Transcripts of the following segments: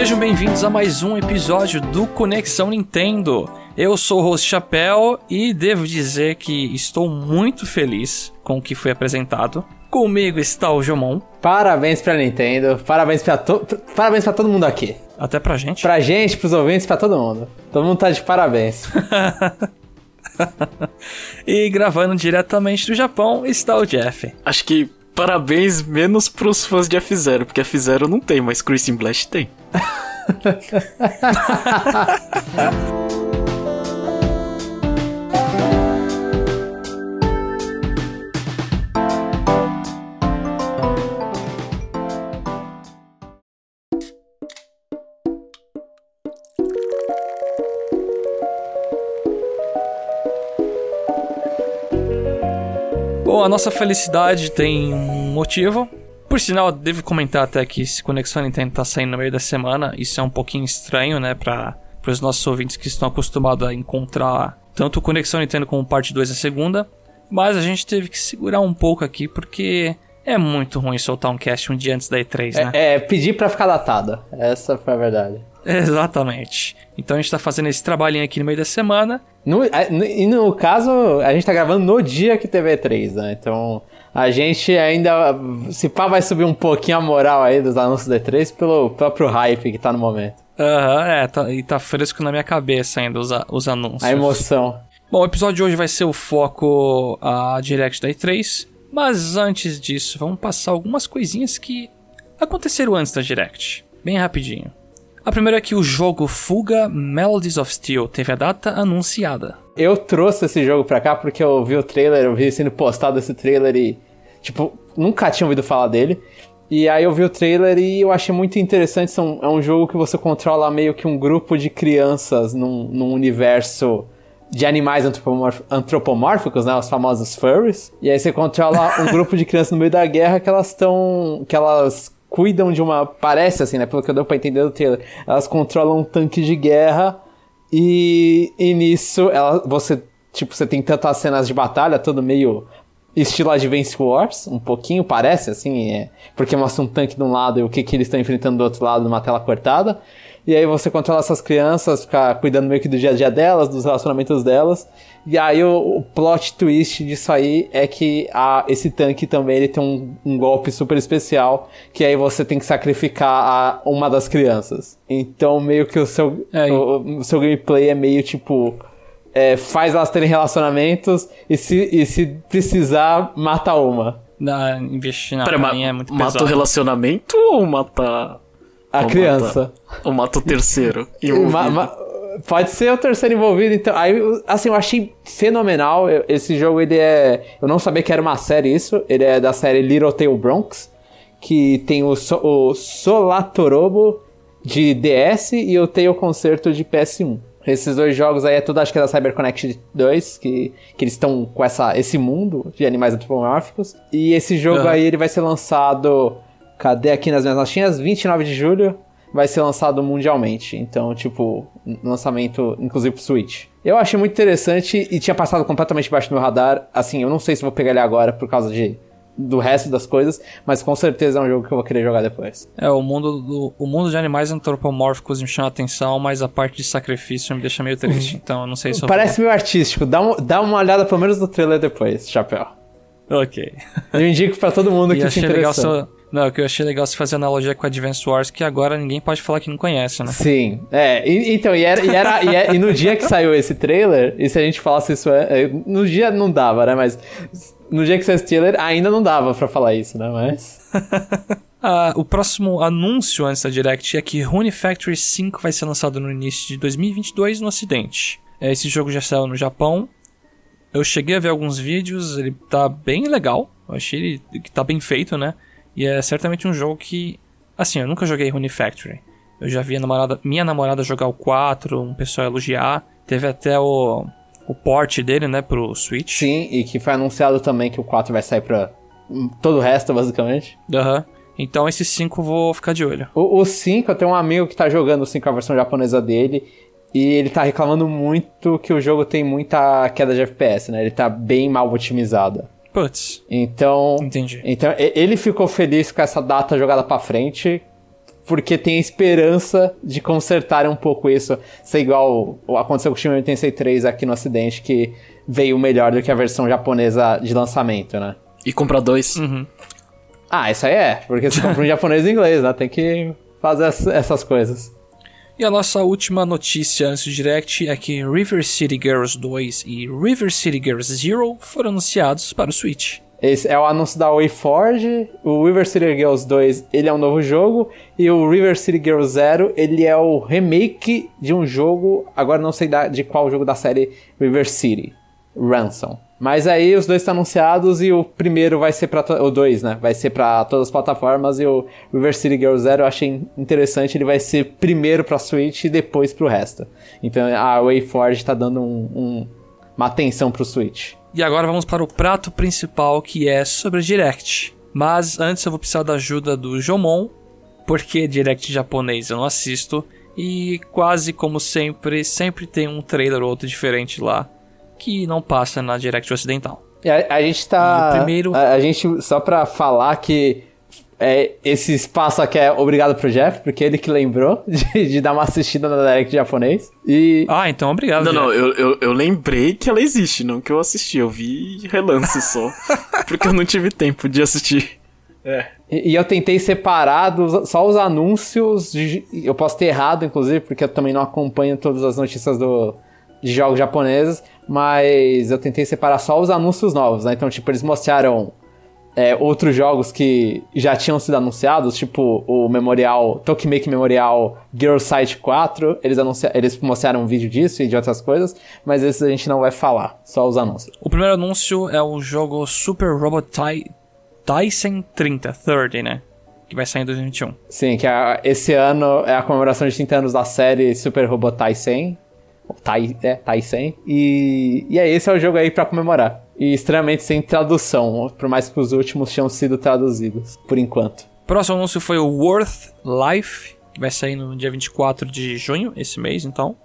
sejam bem-vindos a mais um episódio do Conexão Nintendo. Eu sou o host Chapéu e devo dizer que estou muito feliz com o que foi apresentado. Comigo está o Jomon. Parabéns pra Nintendo, parabéns pra, to parabéns pra todo mundo aqui. Até pra gente. Pra gente, pros ouvintes, pra todo mundo. Todo mundo tá de parabéns. e gravando diretamente do Japão está o Jeff. Acho que parabéns menos pros fãs de F0, porque F0 não tem, mas Crimson Blast tem. Bom, a nossa felicidade tem um motivo. Por sinal, devo comentar até que esse Conexão Nintendo tá saindo no meio da semana. Isso é um pouquinho estranho, né, para os nossos ouvintes que estão acostumados a encontrar tanto Conexão Nintendo como parte 2 a segunda. Mas a gente teve que segurar um pouco aqui porque é muito ruim soltar um cast um dia antes da E3, né? É, é pedir para ficar datado. Essa foi a verdade. Exatamente. Então a gente tá fazendo esse trabalhinho aqui no meio da semana. No, e no caso, a gente tá gravando no dia que teve E3, né? Então a gente ainda. Se pá, vai subir um pouquinho a moral aí dos anúncios da E3 pelo próprio hype que tá no momento. Aham, uhum, é, tá, e tá fresco na minha cabeça ainda os, os anúncios. A emoção. Bom, o episódio de hoje vai ser o foco a Direct da E3. Mas antes disso, vamos passar algumas coisinhas que aconteceram antes da Direct. Bem rapidinho. A primeira é que o jogo Fuga Melodies of Steel teve a data anunciada. Eu trouxe esse jogo pra cá porque eu vi o trailer, eu vi sendo postado esse trailer e, tipo, nunca tinha ouvido falar dele. E aí eu vi o trailer e eu achei muito interessante. São, é um jogo que você controla meio que um grupo de crianças num, num universo de animais antropomórficos, né? Os famosos furries. E aí você controla um grupo de crianças no meio da guerra que elas estão. que elas cuidam de uma. Parece assim, né? Pelo que eu deu pra entender do trailer. Elas controlam um tanque de guerra e, e nisso ela, você. Tipo, você tem tantas cenas de batalha, tudo meio estilo Advance Wars, um pouquinho parece, assim, é, porque mostra um tanque de um lado e o que, que eles estão enfrentando do outro lado numa tela cortada. E aí você controla essas crianças, ficar cuidando meio que do dia a dia delas, dos relacionamentos delas. E aí o, o plot twist disso aí é que a, esse tanque também ele tem um, um, golpe super especial, que aí você tem que sacrificar a, uma das crianças. Então meio que o seu, é, o, o seu gameplay é meio tipo é, faz elas terem relacionamentos e se, e se precisar, mata uma. Na, investir na Pera, ma é muito Mata pesado. o relacionamento ou mata... A ou criança. Mata, ou mata o terceiro ma, ma, Pode ser o terceiro envolvido, então. Aí, assim, eu achei fenomenal. Esse jogo, ele é. Eu não sabia que era uma série isso. Ele é da série Little Tail Bronx. Que tem o, so, o Solatorobo de DS e o Tail Concerto de PS1. Esses dois jogos aí é tudo, acho que é da CyberConnect 2, que, que eles estão com essa, esse mundo de animais antropomórficos. E esse jogo uhum. aí ele vai ser lançado. Cadê aqui nas minhas notinhas? 29 de julho vai ser lançado mundialmente. Então, tipo, lançamento inclusive pro Switch. Eu achei muito interessante e tinha passado completamente debaixo do meu radar. Assim, eu não sei se vou pegar ele agora por causa de do resto das coisas, mas com certeza é um jogo que eu vou querer jogar depois. É, o mundo, do, o mundo de animais antropomórficos me chama atenção, mas a parte de sacrifício me deixa meio triste, então eu não sei se eu Parece meio artístico, dá, um, dá uma olhada pelo menos no trailer depois, chapéu. Ok. Eu indico para todo mundo que se interessa. Não, o que eu achei legal se fazer analogia com Advance Wars, que agora ninguém pode falar que não conhece, né? Sim. É, e, então, e, era, e, era, e, é, e, no dia que saiu esse trailer, e se a gente falasse isso, é, é no dia não dava, né? Mas no dia que saiu esse trailer, ainda não dava para falar isso, né? Mas. ah, o próximo anúncio antes da Direct é que Rune Factory 5 vai ser lançado no início de 2022 no Ocidente. Esse jogo já saiu no Japão. Eu cheguei a ver alguns vídeos, ele tá bem legal. Eu achei ele que tá bem feito, né? E é certamente um jogo que. Assim, eu nunca joguei Rune Factory. Eu já vi namorada, minha namorada jogar o 4, um pessoal elogiar. Teve até o, o port dele, né, pro Switch. Sim, e que foi anunciado também que o 4 vai sair pra todo o resto, basicamente. Aham. Uhum. Então esse 5 vou ficar de olho. O, o 5, eu tenho um amigo que tá jogando o 5, a versão japonesa dele. E ele tá reclamando muito que o jogo tem muita queda de FPS, né? Ele tá bem mal otimizado. Putz. Então. Entendi. Então ele ficou feliz com essa data jogada para frente. porque tem a esperança de consertarem um pouco isso, ser igual aconteceu com o Shin Megami Tensei 3 aqui no ocidente, que veio melhor do que a versão japonesa de lançamento, né? E comprar dois. Uhum. Ah, isso aí é, porque você compra um japonês e inglês, né? Tem que fazer essas coisas. E a nossa última notícia antes do Direct é que River City Girls 2 e River City Girls Zero foram anunciados para o Switch. Esse é o anúncio da WayForge. O River City Girls 2, ele é um novo jogo. E o River City Girls Zero, ele é o remake de um jogo. Agora não sei de qual jogo da série River City. Ransom. Mas aí os dois estão anunciados e o primeiro vai ser para o dois, né? Vai ser para todas as plataformas e o River City Girl Zero eu achei interessante, ele vai ser primeiro para Switch e depois para o resto. Então a WayForge tá dando um, um, uma atenção pro Switch. E agora vamos para o prato principal que é sobre Direct. Mas antes eu vou precisar da ajuda do Jomon, porque Direct japonês eu não assisto e quase como sempre, sempre tem um trailer ou outro diferente lá que não passa na Direct Ocidental. A, a gente tá. primeiro... A, a, gente, só pra falar que é, esse espaço aqui é obrigado pro Jeff, porque ele que lembrou de, de dar uma assistida na Direct japonês. E... Ah, então obrigado. Não, Jeff. não, eu, eu, eu, lembrei que ela existe, não que eu assisti. Eu vi relance só. porque eu não tive tempo de assistir. É. E, e, eu tentei separar dos, só os anúncios. De, eu posso ter errado, inclusive, porque eu também não acompanho todas as notícias do, de jogos japoneses. Mas eu tentei separar só os anúncios novos, né? Então, tipo, eles mostraram é, outros jogos que já tinham sido anunciados, tipo o Memorial, Tokimeki Memorial Girl Site 4, eles, anunciaram, eles mostraram um vídeo disso e de outras coisas, mas esses a gente não vai falar, só os anúncios. O primeiro anúncio é o jogo Super Robot Ty Tyson 30, 30, né? Que vai sair em 2021. Sim, que é, esse ano é a comemoração de 30 anos da série Super Robot Tyson. Tai, é, Tyson. E, e é esse é o jogo aí para comemorar e extremamente sem tradução, por mais que os últimos tenham sido traduzidos, por enquanto. Próximo anúncio foi o Worth Life, que vai sair no dia 24 de junho, esse mês, então.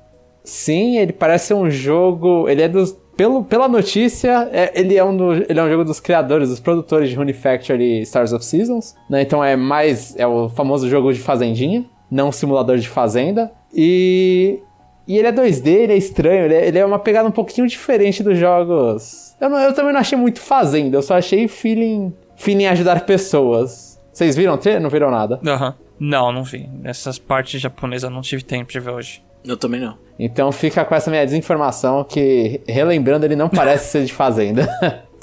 Sim, ele parece um jogo. Ele é dos. Pelo, pela notícia, é, ele, é um do, ele é um jogo dos criadores, dos produtores de Rune Factory e Stars of Seasons. Né? Então é mais. É o famoso jogo de fazendinha, não simulador de fazenda. E. E ele é 2D, ele é estranho, ele é, ele é uma pegada um pouquinho diferente dos jogos eu, não, eu também não achei muito fazenda, eu só achei feeling, feeling ajudar pessoas. Vocês viram? Não viram nada? Aham. Uhum. Não, não vi. Essas partes japonesas eu não tive tempo de ver hoje. Eu também não. Então fica com essa minha desinformação que, relembrando, ele não parece ser de fazenda.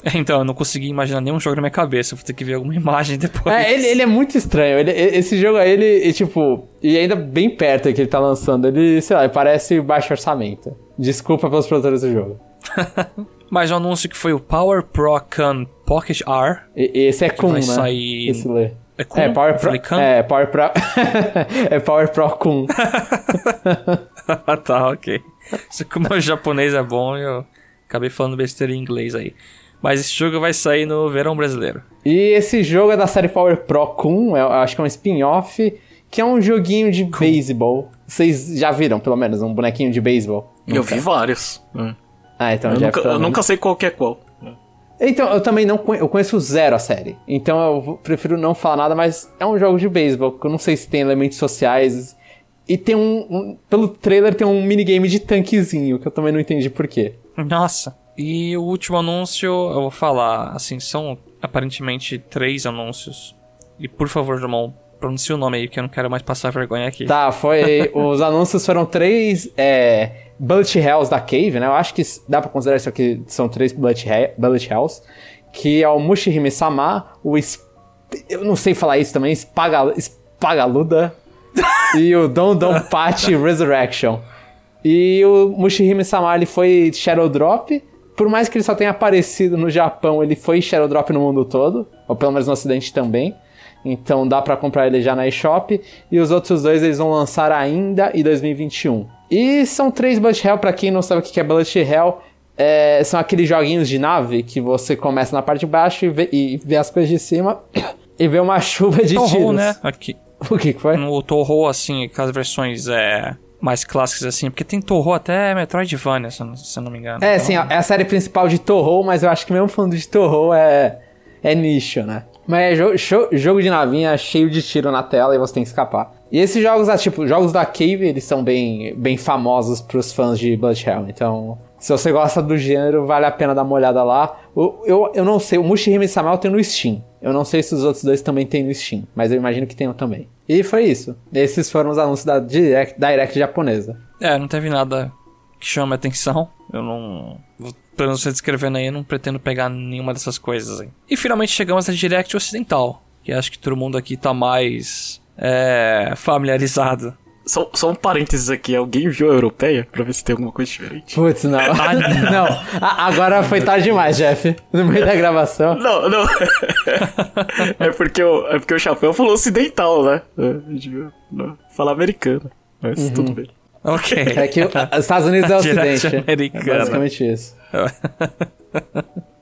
Então, eu não consegui imaginar nenhum jogo na minha cabeça. Vou ter que ver alguma imagem depois. É, ele, ele é muito estranho. Ele, esse jogo aí, ele, ele, tipo... E ainda bem perto que ele tá lançando. Ele, sei lá, parece baixo orçamento. Desculpa pelos produtores do jogo. Mais um anúncio que foi o Power Pro Can Pocket R. E, esse é Kun, né? Sair... Esse lê. É Kun? É, Power Pro... É, Power Pro... é Power Pro Kun. tá, ok. Isso como o japonês é bom, eu acabei falando besteira em inglês aí. Mas esse jogo vai sair no verão brasileiro. E esse jogo é da série Power Pro Kun, eu acho que é um spin-off, que é um joguinho de beisebol. Vocês já viram, pelo menos, um bonequinho de beisebol? Eu vi vários. Hum. Ah, então eu, nunca, eu nunca sei qual que é qual. Então, eu também não conheço, eu conheço zero a série. Então eu prefiro não falar nada, mas é um jogo de beisebol, que eu não sei se tem elementos sociais. E tem um, um, Pelo trailer tem um minigame de tanquezinho, que eu também não entendi por quê. Nossa. E o último anúncio, eu vou falar, assim, são aparentemente três anúncios. E por favor, Jamon, pronuncie o nome aí, que eu não quero mais passar vergonha aqui. Tá, foi. os anúncios foram três. É, Bullet Hells da Cave, né? Eu acho que dá pra considerar isso aqui, são três Bullet, Bullet Hells. Que é o Mushihime Sama, o... Eu não sei falar isso também, Espaga, Espagaluda e o Don Don Pachi Resurrection. E o Mushihime Sama, ele foi Shadow Drop. Por mais que ele só tenha aparecido no Japão, ele foi Shadow Drop no mundo todo. Ou pelo menos no ocidente também. Então dá para comprar ele já na eShop. E os outros dois eles vão lançar ainda em 2021. E são três Bullet Hell, pra quem não sabe o que é Bullet Hell, é, são aqueles joguinhos de nave que você começa na parte de baixo e vê, e vê as coisas de cima e vê uma chuva de Toho, tiros. né? Aqui. O que, que foi? No Toho, assim, com as versões é, mais clássicas, assim, porque tem Toho até Metroidvania, se, se eu não me engano. É, então... sim, é a série principal de Toho, mas eu acho que mesmo falando de Toho é, é nicho, né? Mas é jogo, show, jogo de navinha cheio de tiro na tela e você tem que escapar. E esses jogos, ah, tipo, jogos da Cave, eles são bem, bem famosos pros fãs de Bloodhound. Então, se você gosta do gênero, vale a pena dar uma olhada lá. Eu, eu, eu não sei, o Mushihime Samuel tem no Steam. Eu não sei se os outros dois também tem no Steam, mas eu imagino que tenham também. E foi isso. Esses foram os anúncios da Direct, da Direct japonesa. É, não teve nada que chame atenção. Eu não. Pelo você descrevendo aí, eu não pretendo pegar nenhuma dessas coisas aí. E finalmente chegamos à Direct Ocidental, que acho que todo mundo aqui tá mais é, familiarizado. Só, só um parênteses aqui, alguém viu a europeia pra ver se tem alguma coisa diferente? Putz, não. não, a- agora foi tarde demais, Jeff. No meio da gravação. Não, não. é, porque o, é porque o chapéu falou ocidental, né? É, a gente viu, não, Fala americano. Mas tudo bem. Ok. É que os Estados Unidos é Ocidente. É americana. basicamente isso.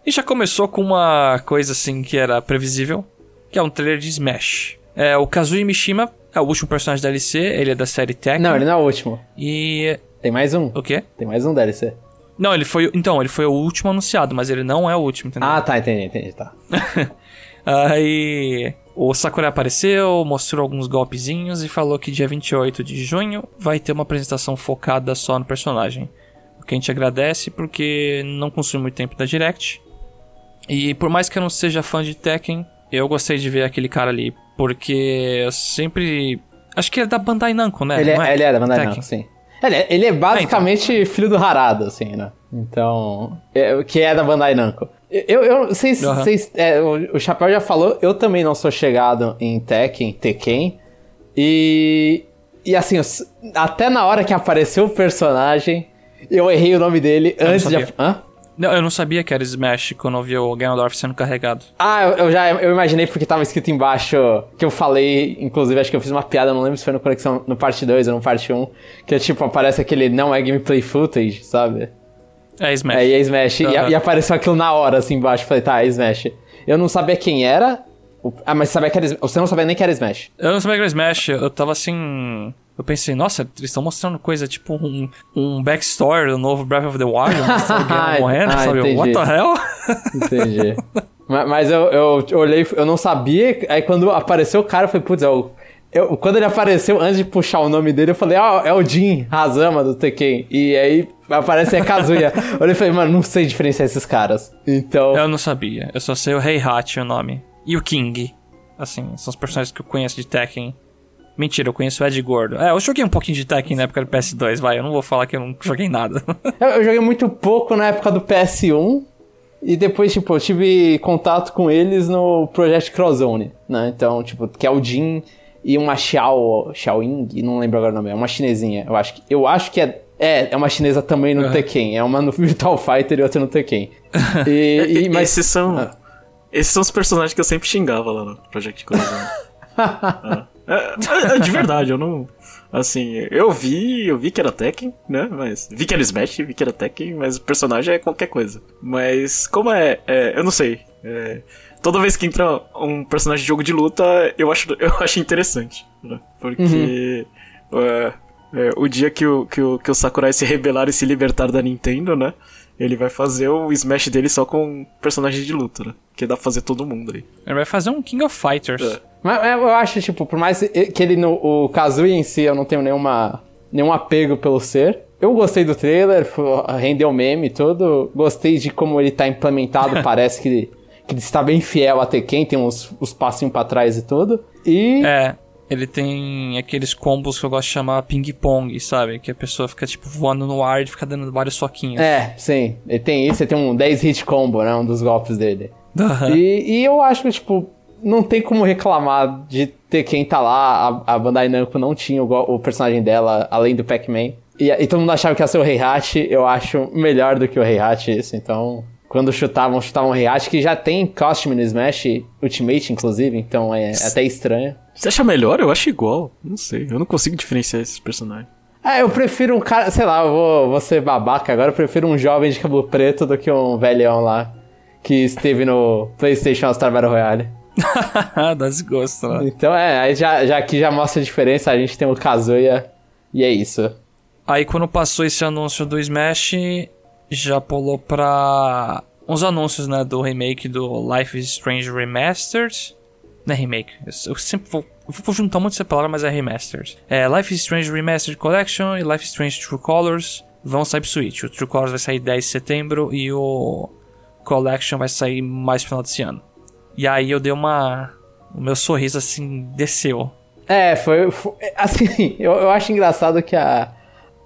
E já começou com uma coisa assim que era previsível, que é um trailer de Smash. É, o Kazui Mishima é o último personagem da DLC, ele é da série Tekken. Não, ele não é o último. E. Tem mais um. O quê? Tem mais um DLC. Não, ele foi. Então, ele foi o último anunciado, mas ele não é o último, entendeu? Ah, tá, entendi, entendi, tá. Aí. O Sakurai apareceu, mostrou alguns golpezinhos e falou que dia 28 de junho vai ter uma apresentação focada só no personagem. O que a gente agradece porque não consume muito tempo da Direct. E por mais que eu não seja fã de Tekken, eu gostei de ver aquele cara ali. Porque eu sempre. Acho que ele é da Bandai Namco, né? ele, Não é, ele é da Bandai. Namco, sim. Ele é, ele é basicamente filho do Harada, assim, né? Então, é, que é da Bandai Namco. Eu, eu se Aham. vocês... é, o, o Chapéu já falou, eu também não sou chegado em Tekken, Tekken. E... E assim, eu até na hora que apareceu o personagem, eu errei o nome dele não antes de... Hã? Não, eu não sabia que era Smash quando eu vi o Ganondorf sendo carregado. Ah, eu, eu já eu imaginei porque tava escrito embaixo que eu falei, inclusive acho que eu fiz uma piada, não lembro se foi no Conexão no parte 2 ou no parte 1, que é tipo, aparece aquele não é gameplay footage, sabe? É Smash. É, e é Smash. E, Aham. e apareceu aquilo na hora, assim, embaixo. Falei, tá, é Smash. Eu não sabia quem era. Ah, mas sabia que era, você não sabia nem que era Smash. Eu não sabia que era Smash, eu tava assim. Eu pensei, nossa, eles estão mostrando coisa tipo um, um backstory do novo Breath of the Wild, o Ganon morrendo, Ah, sabe? entendi. What the hell? Entendi. Ma- mas eu, eu olhei, eu não sabia. Aí quando apareceu o cara, eu falei, putz, é o. Eu, quando ele apareceu, antes de puxar o nome dele, eu falei, ah, é o Jin Hazama do Tekken. E aí aparece a Kazuya. eu olhei e falei, mano, não sei diferenciar esses caras. Então. Eu não sabia, eu só sei o Heihachi, o nome. E o King. Assim, são os personagens que eu conheço de Tekken. Mentira, eu conheço o Ed Gordo. É, eu joguei um pouquinho de Tekken na época do PS2, vai, eu não vou falar que eu não joguei nada. Eu, eu joguei muito pouco na época do PS1. E depois, tipo, eu tive contato com eles no Project Crozone, né? Então, tipo, que é o Jin e uma Xiao, Xiaoying, não lembro agora o nome, é uma chinesinha, eu acho que, eu acho que é, é, é uma chinesa também no Aham. Tekken, é uma no Virtual Fighter e outra no Tekken. E, e- mas, Esses são. Ah. Esses são os personagens que eu sempre xingava lá no Project Corazon. Ah. é, é- é de verdade, eu não. Assim, eu vi, eu vi que era Tekken, né? Mas. Vi que era Smash, vi que era Tekken, mas o personagem é qualquer coisa. Mas como é. é, eu não sei. é, toda vez que entra um personagem de jogo de luta, eu acho, eu acho interessante. Né? Porque. é, é, o dia que o, que, o, que o Sakurai se rebelar e se libertar da Nintendo, né? Ele vai fazer o Smash dele só com personagens de luta, né? Que dá pra fazer todo mundo aí. Ele vai fazer um King of Fighters. É. mas eu acho, tipo, por mais que ele, no, o Kazuya em si, eu não tenho nenhuma, nenhum apego pelo ser. Eu gostei do trailer, rendeu meme e tudo. Gostei de como ele tá implementado, parece que, que ele está bem fiel a Tekken, tem uns, uns passinhos pra trás e tudo. E... É, ele tem aqueles combos que eu gosto de chamar ping-pong, sabe? Que a pessoa fica, tipo, voando no ar e fica dando vários soquinhos. É, sim. Ele tem isso, ele tem um 10 hit combo, né? Um dos golpes dele. Aham. E, e eu acho que, tipo, não tem como reclamar de ter quem tá lá. A, a Bandai Namco não tinha o, o personagem dela, além do Pac-Man. E, e todo mundo achava que ia ser o Heihachi. Eu acho melhor do que o Heihachi isso. Então, quando chutavam, chutavam o Heihachi, que já tem costume no Smash Ultimate, inclusive. Então é até estranho. Você acha melhor? Eu acho igual. Não sei. Eu não consigo diferenciar esses personagens. Ah, eu prefiro um cara, sei lá, eu vou, vou ser babaca agora, eu prefiro um jovem de cabelo preto do que um velhão lá que esteve no PlayStation All Star Battle Royale. Dá desgosto, né? Então é, aí já, já aqui já mostra a diferença, a gente tem o Kazuya e é isso. Aí quando passou esse anúncio do Smash, já pulou pra uns anúncios, né, do remake do Life is Strange Remastered Não é remake. Eu, sempre vou, vou juntar muito essa palavra, mas é remastered. É Life is Strange Remastered Collection e Life is Strange True Colors vão sair pro Switch. O True Colors vai sair 10 de setembro e o Collection vai sair mais no final desse ano. E aí eu dei uma. O meu sorriso assim desceu. É, foi. foi assim, eu, eu acho engraçado que a.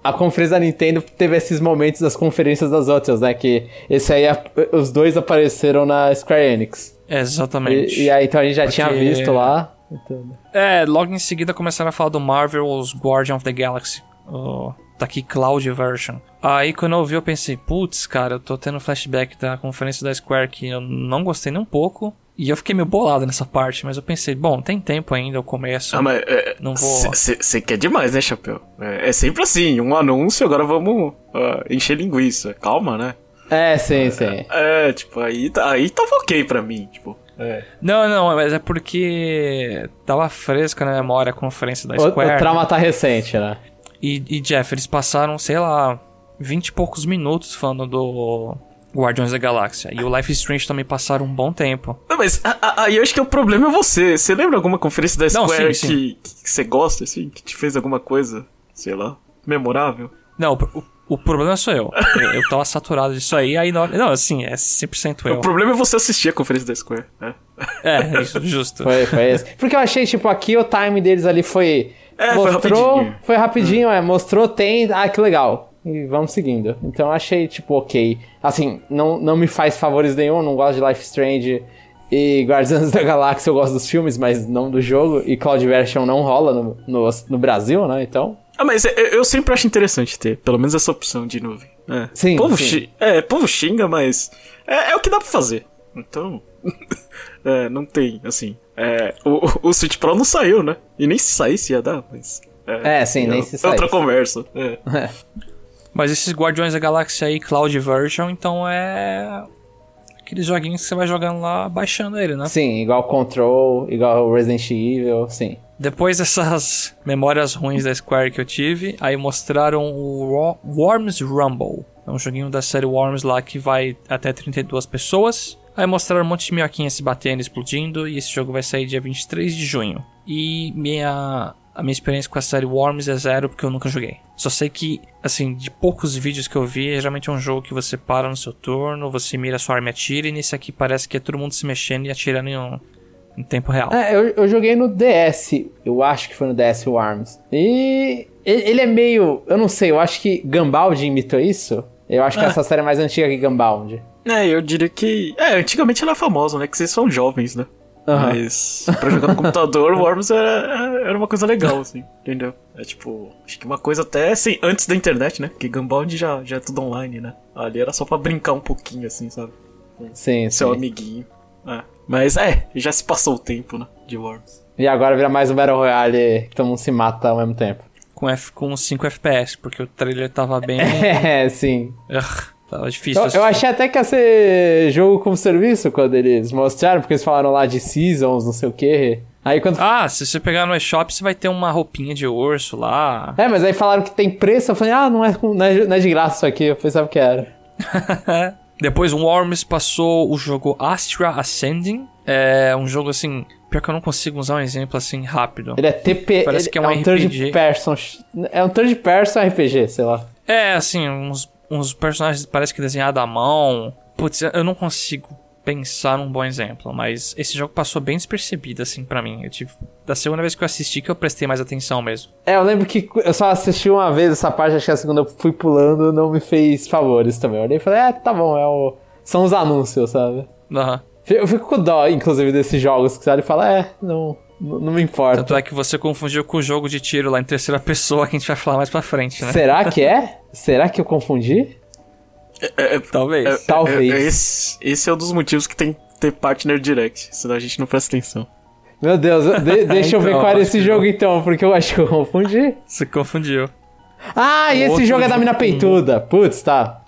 A conferência da Nintendo teve esses momentos das conferências das outras, né? Que esse aí, os dois apareceram na Square Enix. Exatamente. E, e aí então a gente já Porque... tinha visto lá. Então... É, logo em seguida começaram a falar do Marvel's Guardian of the Galaxy. Oh, tá aqui Cloud Version. Aí quando eu vi eu pensei, putz, cara, eu tô tendo flashback da conferência da Square que eu não gostei nem um pouco. E eu fiquei meio bolado nessa parte, mas eu pensei, bom, tem tempo ainda, eu começo. Ah, mas. É, não vou. Você quer demais, né, Chapéu? É, é, sempre assim, um anúncio, agora vamos uh, encher linguiça. Calma, né? É, sim, sim. É, é, tipo, aí, tá, aí tava ok pra mim, tipo. É. Não, não, mas é porque tava fresca na memória a conferência da Square. O, o trauma tá recente, né? E, e Jeff, eles passaram, sei lá, vinte e poucos minutos falando do Guardiões da Galáxia. E o Life is Strange também passaram um bom tempo. Não, mas aí eu acho que o problema é você. Você lembra alguma conferência da Square Não, sim, sim. que você gosta, assim? Que te fez alguma coisa, sei lá, memorável? Não, o, o problema sou eu. eu. Eu tava saturado disso aí, aí não, não assim, é 100% eu. O problema é você assistir a conferência da Square, né? É, isso, justo. Foi, foi esse. Porque eu achei, tipo, aqui o time deles ali foi... É, mostrou, foi rapidinho. Foi rapidinho, hum. é, mostrou, tem, ah, que legal e vamos seguindo. Então eu achei, tipo, ok. Assim, não, não me faz favores nenhum, não gosto de Life Strange e Guardians da Galáxia eu gosto dos filmes, mas não do jogo. E Cloud Version não rola no, no, no Brasil, né? Então. Ah, mas eu sempre acho interessante ter, pelo menos essa opção de nuvem. É. Sim. Povo sim. É, povo xinga, mas é, é o que dá pra fazer. Então. é, não tem, assim. É, o, o Switch Pro não saiu, né? E nem se saísse ia dar, mas. É, é sim, nem se saísse. Outra conversa. É. Mas esses Guardiões da Galáxia aí, Cloud Version, então é. Aqueles joguinhos que você vai jogando lá, baixando ele, né? Sim, igual Control, igual Resident Evil, sim. Depois dessas memórias ruins da Square que eu tive, aí mostraram o Worms Rumble. É um joguinho da série Worms lá que vai até 32 pessoas. Aí mostraram um monte de minhoquinhas se batendo, explodindo, e esse jogo vai sair dia 23 de junho. E minha a minha experiência com a série Worms é zero porque eu nunca joguei. Só sei que, assim, de poucos vídeos que eu vi, geralmente é um jogo que você para no seu turno, você mira sua arma e atira, e nesse aqui parece que é todo mundo se mexendo e atirando em, um, em tempo real. É, eu, eu joguei no DS, eu acho que foi no DS Worms. E ele é meio. Eu não sei, eu acho que Gunbound imitou isso. Eu acho que é. essa série é mais antiga que Gunbound. É, eu diria que. É, antigamente ela é famosa, né? Que vocês são jovens, né? Uhum. Mas pra jogar no computador, Worms era, era uma coisa legal, assim, entendeu? É tipo, acho que uma coisa até assim, antes da internet, né? Porque Gunbound já, já é tudo online, né? Ali era só pra brincar um pouquinho, assim, sabe? Com sim, Seu sim. amiguinho. É. Mas é, já se passou o tempo, né? De Worms. E agora vira mais um Battle Royale que todo mundo se mata ao mesmo tempo. Com, F, com 5 FPS, porque o trailer tava bem. é, sim. Ugh. Tava difícil. Eu, eu, achei até que ia ser jogo como serviço quando eles mostraram, porque eles falaram lá de seasons, não sei o quê. Aí quando... Ah, se você pegar no eShop, você vai ter uma roupinha de urso lá. É, mas aí falaram que tem preço, eu falei, ah, não é, não é, não é de graça isso aqui, eu pensava que era. Depois o Worms passou o jogo Astra Ascending. É um jogo assim. Pior que eu não consigo usar um exemplo assim rápido. Ele é TP. Parece que é um, é um RPG. Third person. É um third person RPG, sei lá. É, assim, uns uns personagens parece que desenhado à mão. Putz, eu não consigo pensar num bom exemplo, mas esse jogo passou bem despercebido, assim, para mim. Eu tive, da segunda vez que eu assisti que eu prestei mais atenção mesmo. É, eu lembro que eu só assisti uma vez essa parte, acho que a segunda eu fui pulando, não me fez favores também. Eu olhei e falei, é, tá bom, é o... são os anúncios, sabe? Aham. Uhum. Eu fico com dó, inclusive, desses jogos que você olha e fala, é, não, não me importa. Tanto é que você confundiu com o jogo de tiro lá em terceira pessoa que a gente vai falar mais pra frente, né? Será que é? Será que eu confundi? É, é, Talvez. É, Talvez. É, esse, esse, é um dos motivos que tem que ter partner direct, senão a gente não presta atenção. Meu Deus, de, deixa então, eu ver então, qual era esse jogo então, porque eu acho que eu confundi. Você confundiu. Ah, e esse jogo é da mina peituda. Putz, tá.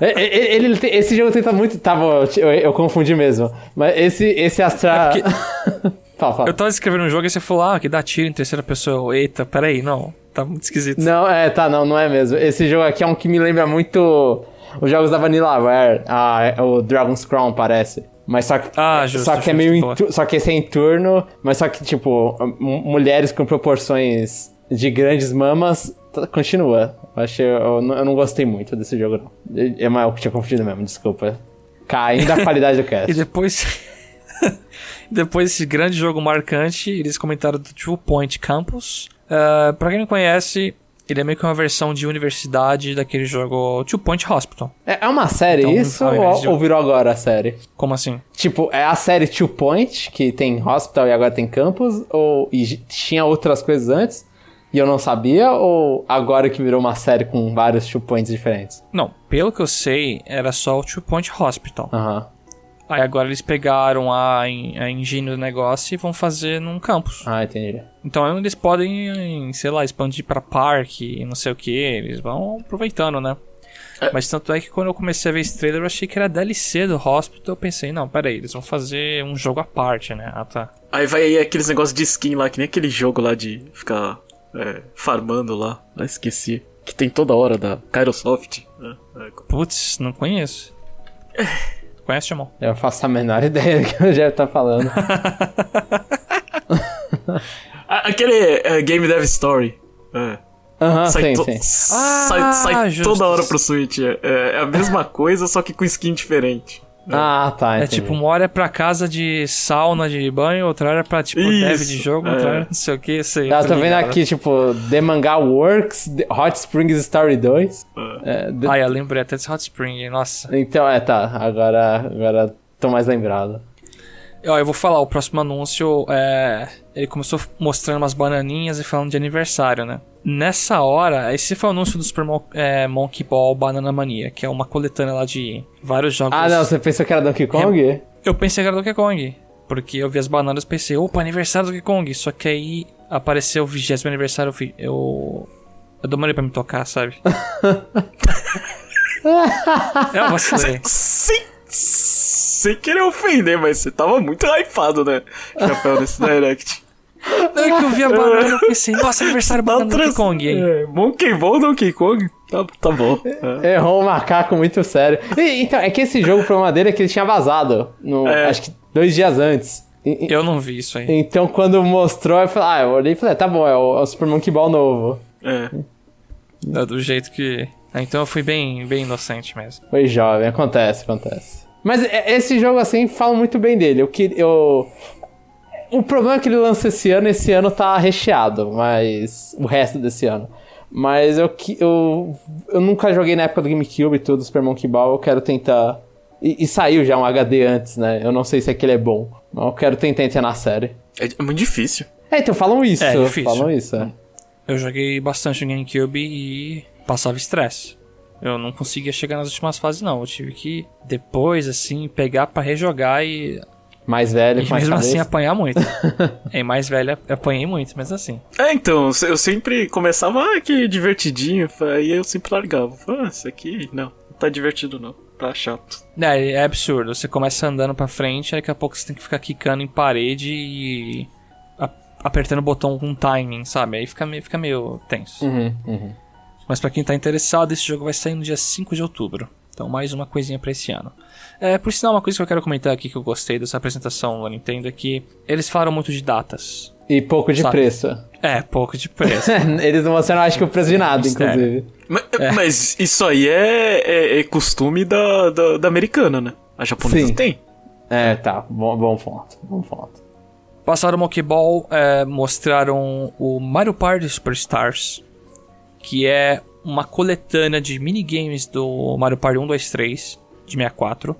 Ele, ele, esse jogo tenta muito. Tá bom, eu, eu, confundi mesmo. Mas esse, esse Astra. É porque... fala, fala. Eu tava escrevendo um jogo e você falou, ah, que dá tiro em terceira pessoa. Eita, peraí, não. Tá muito esquisito. Não, é, tá, não, não é mesmo. Esse jogo aqui é um que me lembra muito os jogos da Vanillaware. Ah, o Dragon's Crown parece. Mas só que, Ah, justo, só que é justo, meio. em boa. tu- só que esse é em turno, mas só que, tipo, mulheres com proporções de grandes mamas continua. Eu achei. Eu, não- eu não gostei muito desse jogo, não. É mais eu que tinha confundido mesmo, desculpa. Caindo a qualidade do cast. E depois. depois desse grande jogo marcante, eles comentaram do Two Point Campus. Uh, pra quem não conhece, ele é meio que uma versão de universidade daquele jogo Two Point Hospital. É é uma série Então, isso ou, de- ou virou agora a série? Como assim? Tipo, é a série Two Point, que tem Hospital e agora tem Campus, ou e tinha outras coisas antes e eu não sabia, ou agora que virou uma série com vários Two Points diferentes? Não, pelo que eu sei, era só o Two Point Hospital. Aham. Aí agora eles pegaram a, a engine do negócio e vão fazer num campus. Ah, entendi. Então eles podem, sei lá, expandir pra parque e não sei o que. Eles vão aproveitando, né? É. Mas tanto é que quando eu comecei a ver esse trailer, eu achei que era DLC do Hospital. Eu pensei, não, peraí, eles vão fazer um jogo à parte, né? Ah, tá. Aí vai aí aqueles negócios de skin lá, que nem aquele jogo lá de ficar é, farmando lá. Ah, esqueci. Que tem toda hora da Kairosoft. né? É, Putz, não conheço. Conhece, Jamon? Eu faço a menor ideia do que o Jeff tá falando. Ah, Aquele é, Game Dev Story. É. Sai sim, to- sim. sai, Ah, sai toda hora pro Switch. É, é a mesma coisa, só que com skin diferente. Ah, tá, É entendi. tipo, uma hora é pra casa de sauna de banho, outra hora é pra, tipo, dev Isso, de jogo, é. outra hora não sei o que, sei. Ah, tô tô vendo ligado. aqui, tipo, The Manga Works, The Hot Springs Story 2. É, The- Ah, eu lembrei até desse Hot Spring, nossa. Então, é, tá. Agora, agora tô mais lembrado. Ó, eu vou falar, o próximo anúncio é. Ele começou mostrando umas bananinhas e falando de aniversário, né? Nessa hora, esse foi o anúncio do Super Mon é, Monkey Ball Banana Mania, que é uma coletânea lá de vários jogos. Ah, não, você pensou que era Donkey Kong? Eu pensei que era Donkey Kong. Porque eu vi as bananas e pensei, opa, aniversário do Donkey Kong. Só que aí apareceu o vigésimo aniversário, eu, eu. Eu demorei pra me tocar, sabe? eu vacilei. Sem, sem querer ofender, mas você tava muito hypado, né? Chapéu nesse Direct. Na hora que eu vi a banana, eu pensei, nossa, aniversário Tá banana do Donkey trans- Kong. aí. É, Monkey Ball Donkey Kong? Tá, tá bom. É. Errou um macaco muito sério. E, então, é que esse jogo, o problema dele é que ele tinha vazado. No, É. Acho que dois dias antes. E- Eu não vi isso aí. então, quando mostrou, eu falei, ah, eu olhei e falei, tá bom, é o, é o Super Monkey Ball novo. É. É do jeito que. Ah, então eu fui bem, bem inocente mesmo. Foi jovem, acontece, acontece. Mas é- esse jogo, assim, falam muito bem dele. Eu, que- eu... O problema é que ele lança esse ano, esse ano tá recheado, mas. O resto desse ano. Mas eu, que- eu, eu nunca joguei na época do GameCube e tudo, Super Monkey Ball, eu quero tentar. E, e saiu já um HD antes, né? Eu não sei se aquele é bom, mas eu quero tentar entrar na série. É, é muito difícil. É, então falam isso. É, difícil. Falam isso, é. Eu joguei bastante no GameCube e passava estresse. Eu não conseguia chegar nas últimas fases, não. Eu tive que, depois, assim, pegar pra rejogar e, Mais velho, e mais mesmo assim cabeça. apanhar muito. em mais velho, apanhei muito, mas assim. É, então, eu sempre começava, ah, que divertidinho, aí eu sempre largava. Ah, isso aqui, não, não tá divertido não, tá chato. É, é absurdo. Você começa andando pra frente, aí daqui a pouco você tem que ficar quicando em parede e apertando o botão com timing, sabe? Aí fica meio, fica meio tenso. Uhum, uhum. Mas pra quem tá interessado, esse jogo vai sair no dia 5 de outubro. Então, mais uma coisinha pra esse ano. É, por sinal, uma coisa que eu quero comentar aqui que eu gostei dessa apresentação da Nintendo é que eles falaram muito de datas. E pouco de Sabe. preço. É, pouco de preço. Eles não mostraram, acho que o preço de nada, Mistério. inclusive. Mas, mas isso aí é, é- é costume da, da, da americana, né? A japonesa Sim. tem. É, tá. Bom, bom ponto. Bom ponto. Passaram o Monkey Ball, é, mostraram o Mario Party Superstars, que é uma coletânea de minigames do Mario Party 1, 2, 3, de 64,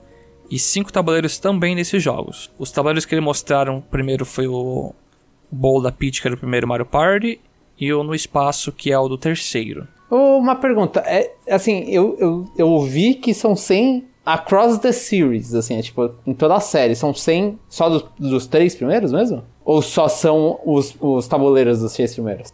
e cinco tabuleiros também desses jogos. Os tabuleiros que eles mostraram primeiro foi o Bowl da Peach, que era o primeiro Mario Party, e o No Espaço, que é o do terceiro. Uma pergunta. É, assim, eu, eu, eu vi que são 100 across the series, assim, é tipo, em toda a série. São 100 só dos, dos três primeiros mesmo? Ou só são os, os tabuleiros dos três primeiros?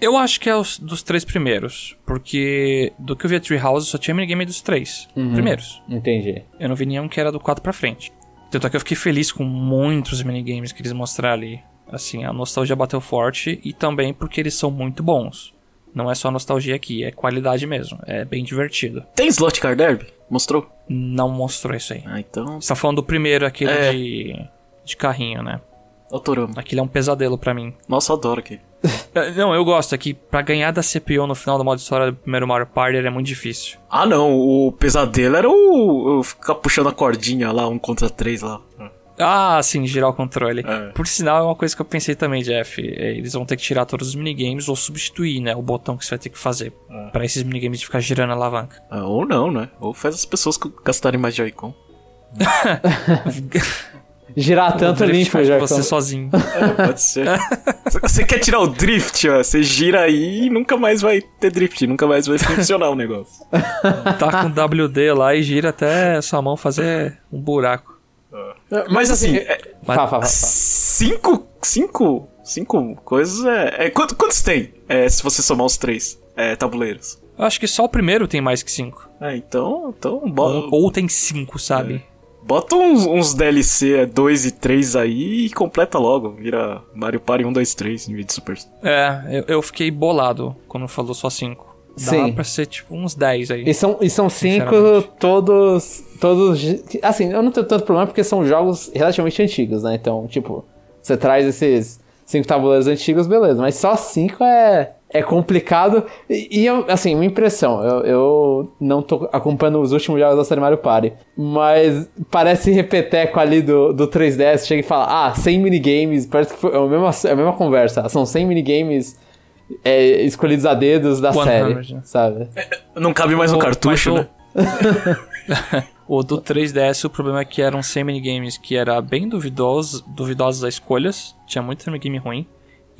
Eu acho que é os dos três primeiros, porque do que eu vi a Treehouse só tinha minigame dos três primeiros. Entendi. Eu não vi nenhum que era do 4 pra frente. Tanto é que eu fiquei feliz com muitos minigames que eles mostraram ali. Assim, a nostalgia bateu forte e também porque eles são muito bons. Não é só nostalgia aqui, é qualidade mesmo. É bem divertido. Tem slot car derby? Mostrou? Não mostrou isso aí. Ah, então. Você tá falando do primeiro, aquele É. de, de carrinho, né? Autorama. Aquele é um pesadelo pra mim. Nossa, eu adoro aqui. É, Não, eu gosto, é que pra ganhar da CPU no final do modo história do primeiro Mario Party é muito difícil. Ah, não. O pesadelo era o. o ficar puxando a cordinha lá, um contra três lá. Ah, sim, girar o controle. É. Por sinal, é uma coisa que eu pensei também, Jeff. é, Eles vão ter que tirar todos os minigames ou substituir, né? O botão que você vai ter que fazer. Pra esses minigames de ficar girando a alavanca. Ah, ou não, né? Ou faz as pessoas gastarem mais Joy-Con. Girar tanto O drift faz já. você sozinho. É, pode ser. Você quer tirar o drift, ó? Você gira aí e nunca mais vai ter drift, nunca mais vai funcionar o negócio. tá com WD lá e gira até sua mão fazer um buraco. Mas assim, é- Fala, fala, fala. cinco. Cinco. Cinco coisas é. é quanto- quantos tem? É, se você somar os três é, tabuleiros. Eu acho que só o primeiro tem mais que cinco. É, então. Então, Ou, bo ou tem cinco, sabe? Bota uns, uns DLC 2 e 3 aí e completa logo. Vira Mario Party 1, 2, 3 em vez de Super. É, eu, eu fiquei bolado quando falou só cinco. Dá Sim. pra ser tipo uns 10 aí. E são, e são cinco todos. Todos. Assim, eu não tenho tanto problema porque são jogos relativamente antigos, né? Então, tipo, você traz esses cinco tabuleiros antigos, beleza. Mas só cinco é. É complicado. E, e assim, minha impressão, eu, eu não tô acompanhando os últimos jogos da série Mario Party, mas parece repeteco ali do, do 3DS, chega e fala, ah, 100 minigames, parece que foi a mesma, é a mesma conversa, são 100 minigames é, escolhidos a dedos da 100, série, né? sabe? Não cabe mais no O- cartucho, né? o- o do 3DS, o problema é que eram 100 minigames que era bem duvidosos, duvidosos as escolhas, tinha muito minigame ruim,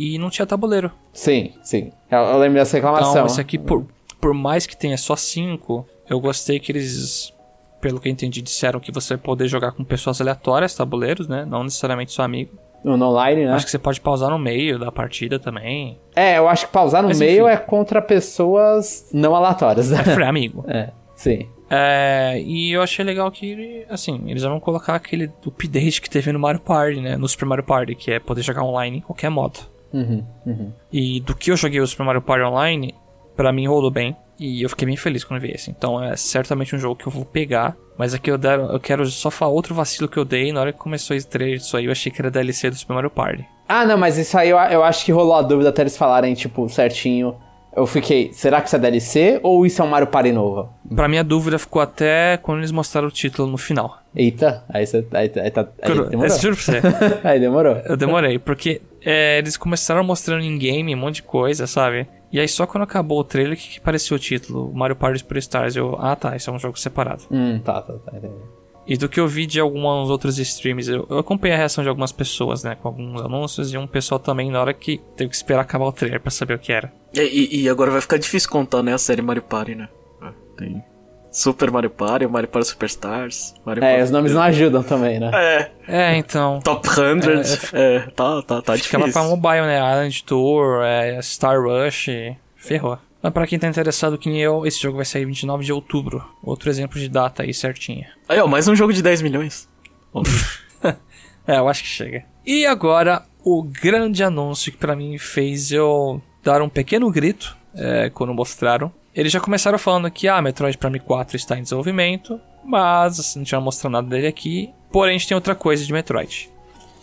e não tinha tabuleiro. Sim, sim. Eu, eu lembro dessa reclamação. Então, esse aqui, por, por mais que tenha só 5, eu gostei que eles, pelo que eu entendi, disseram que você vai poder jogar com pessoas aleatórias, tabuleiros, né? Não necessariamente seu amigo. No online, né? Acho que você pode pausar no meio da partida também. É, eu acho que pausar no Mas, meio enfim. é contra pessoas não aleatórias, né? É amigo. É, sim. É, e eu achei legal que, assim, eles vão colocar aquele update que teve no Mario Party, né? No Super Mario Party, que é poder jogar online em qualquer modo. Uhum, uhum. E do que eu joguei o Super Mario Party Online, pra mim rolou bem. E eu fiquei bem feliz quando vi esse. Então é certamente um jogo que eu vou pegar. Mas aqui eu, der, eu quero só falar outro vacilo que eu dei. Na hora que começou esse trailer disso aí, eu achei que era DLC do Super Mario Party. Ah, não, mas isso aí eu, eu acho que rolou a dúvida até eles falarem, tipo, certinho. Eu fiquei, será que isso é DLC ou isso é um Mario Party novo? Pra mim a dúvida ficou até quando eles mostraram o título no final. Eita, aí você. Aí, aí, tá, aí demorou. juro pra você. aí demorou. Eu demorei, porque é, eles começaram mostrando em game um monte de coisa, sabe? E aí só quando acabou o trailer que, que apareceu o título, Mario Party Superstars, eu, ah tá, isso é um jogo separado. Hum, tá, tá, tá, entendi. E do que eu vi de alguns outros streams, eu, eu acompanhei a reação de algumas pessoas, né, com alguns anúncios, e um pessoal também na hora que teve que esperar acabar o trailer pra saber o que era. E, e- e agora vai ficar difícil contar, né? A série Mario Party, né? É, Tem Super Mario Party, Mario Party Superstars. Mario É, Party- os nomes não ajudam também, né? É, É, então. Top 100. É, tá, tá, tá Acho que ela difícil. pra mobile, né? Island Tour, é, Star Rush, ferrou. Mas pra quem tá interessado que nem eu, esse jogo vai sair 29 de outubro. Outro exemplo de data aí certinha. Aí, ó, mais um jogo de 10 milhões. É, eu acho que chega. E agora, o grande anúncio que pra mim fez eu dar um pequeno grito é, quando mostraram. Eles já começaram falando que ah, Metroid Prime 4 está em desenvolvimento, mas assim, não tinha mostrado nada dele aqui. Porém, a gente tem outra coisa de Metroid.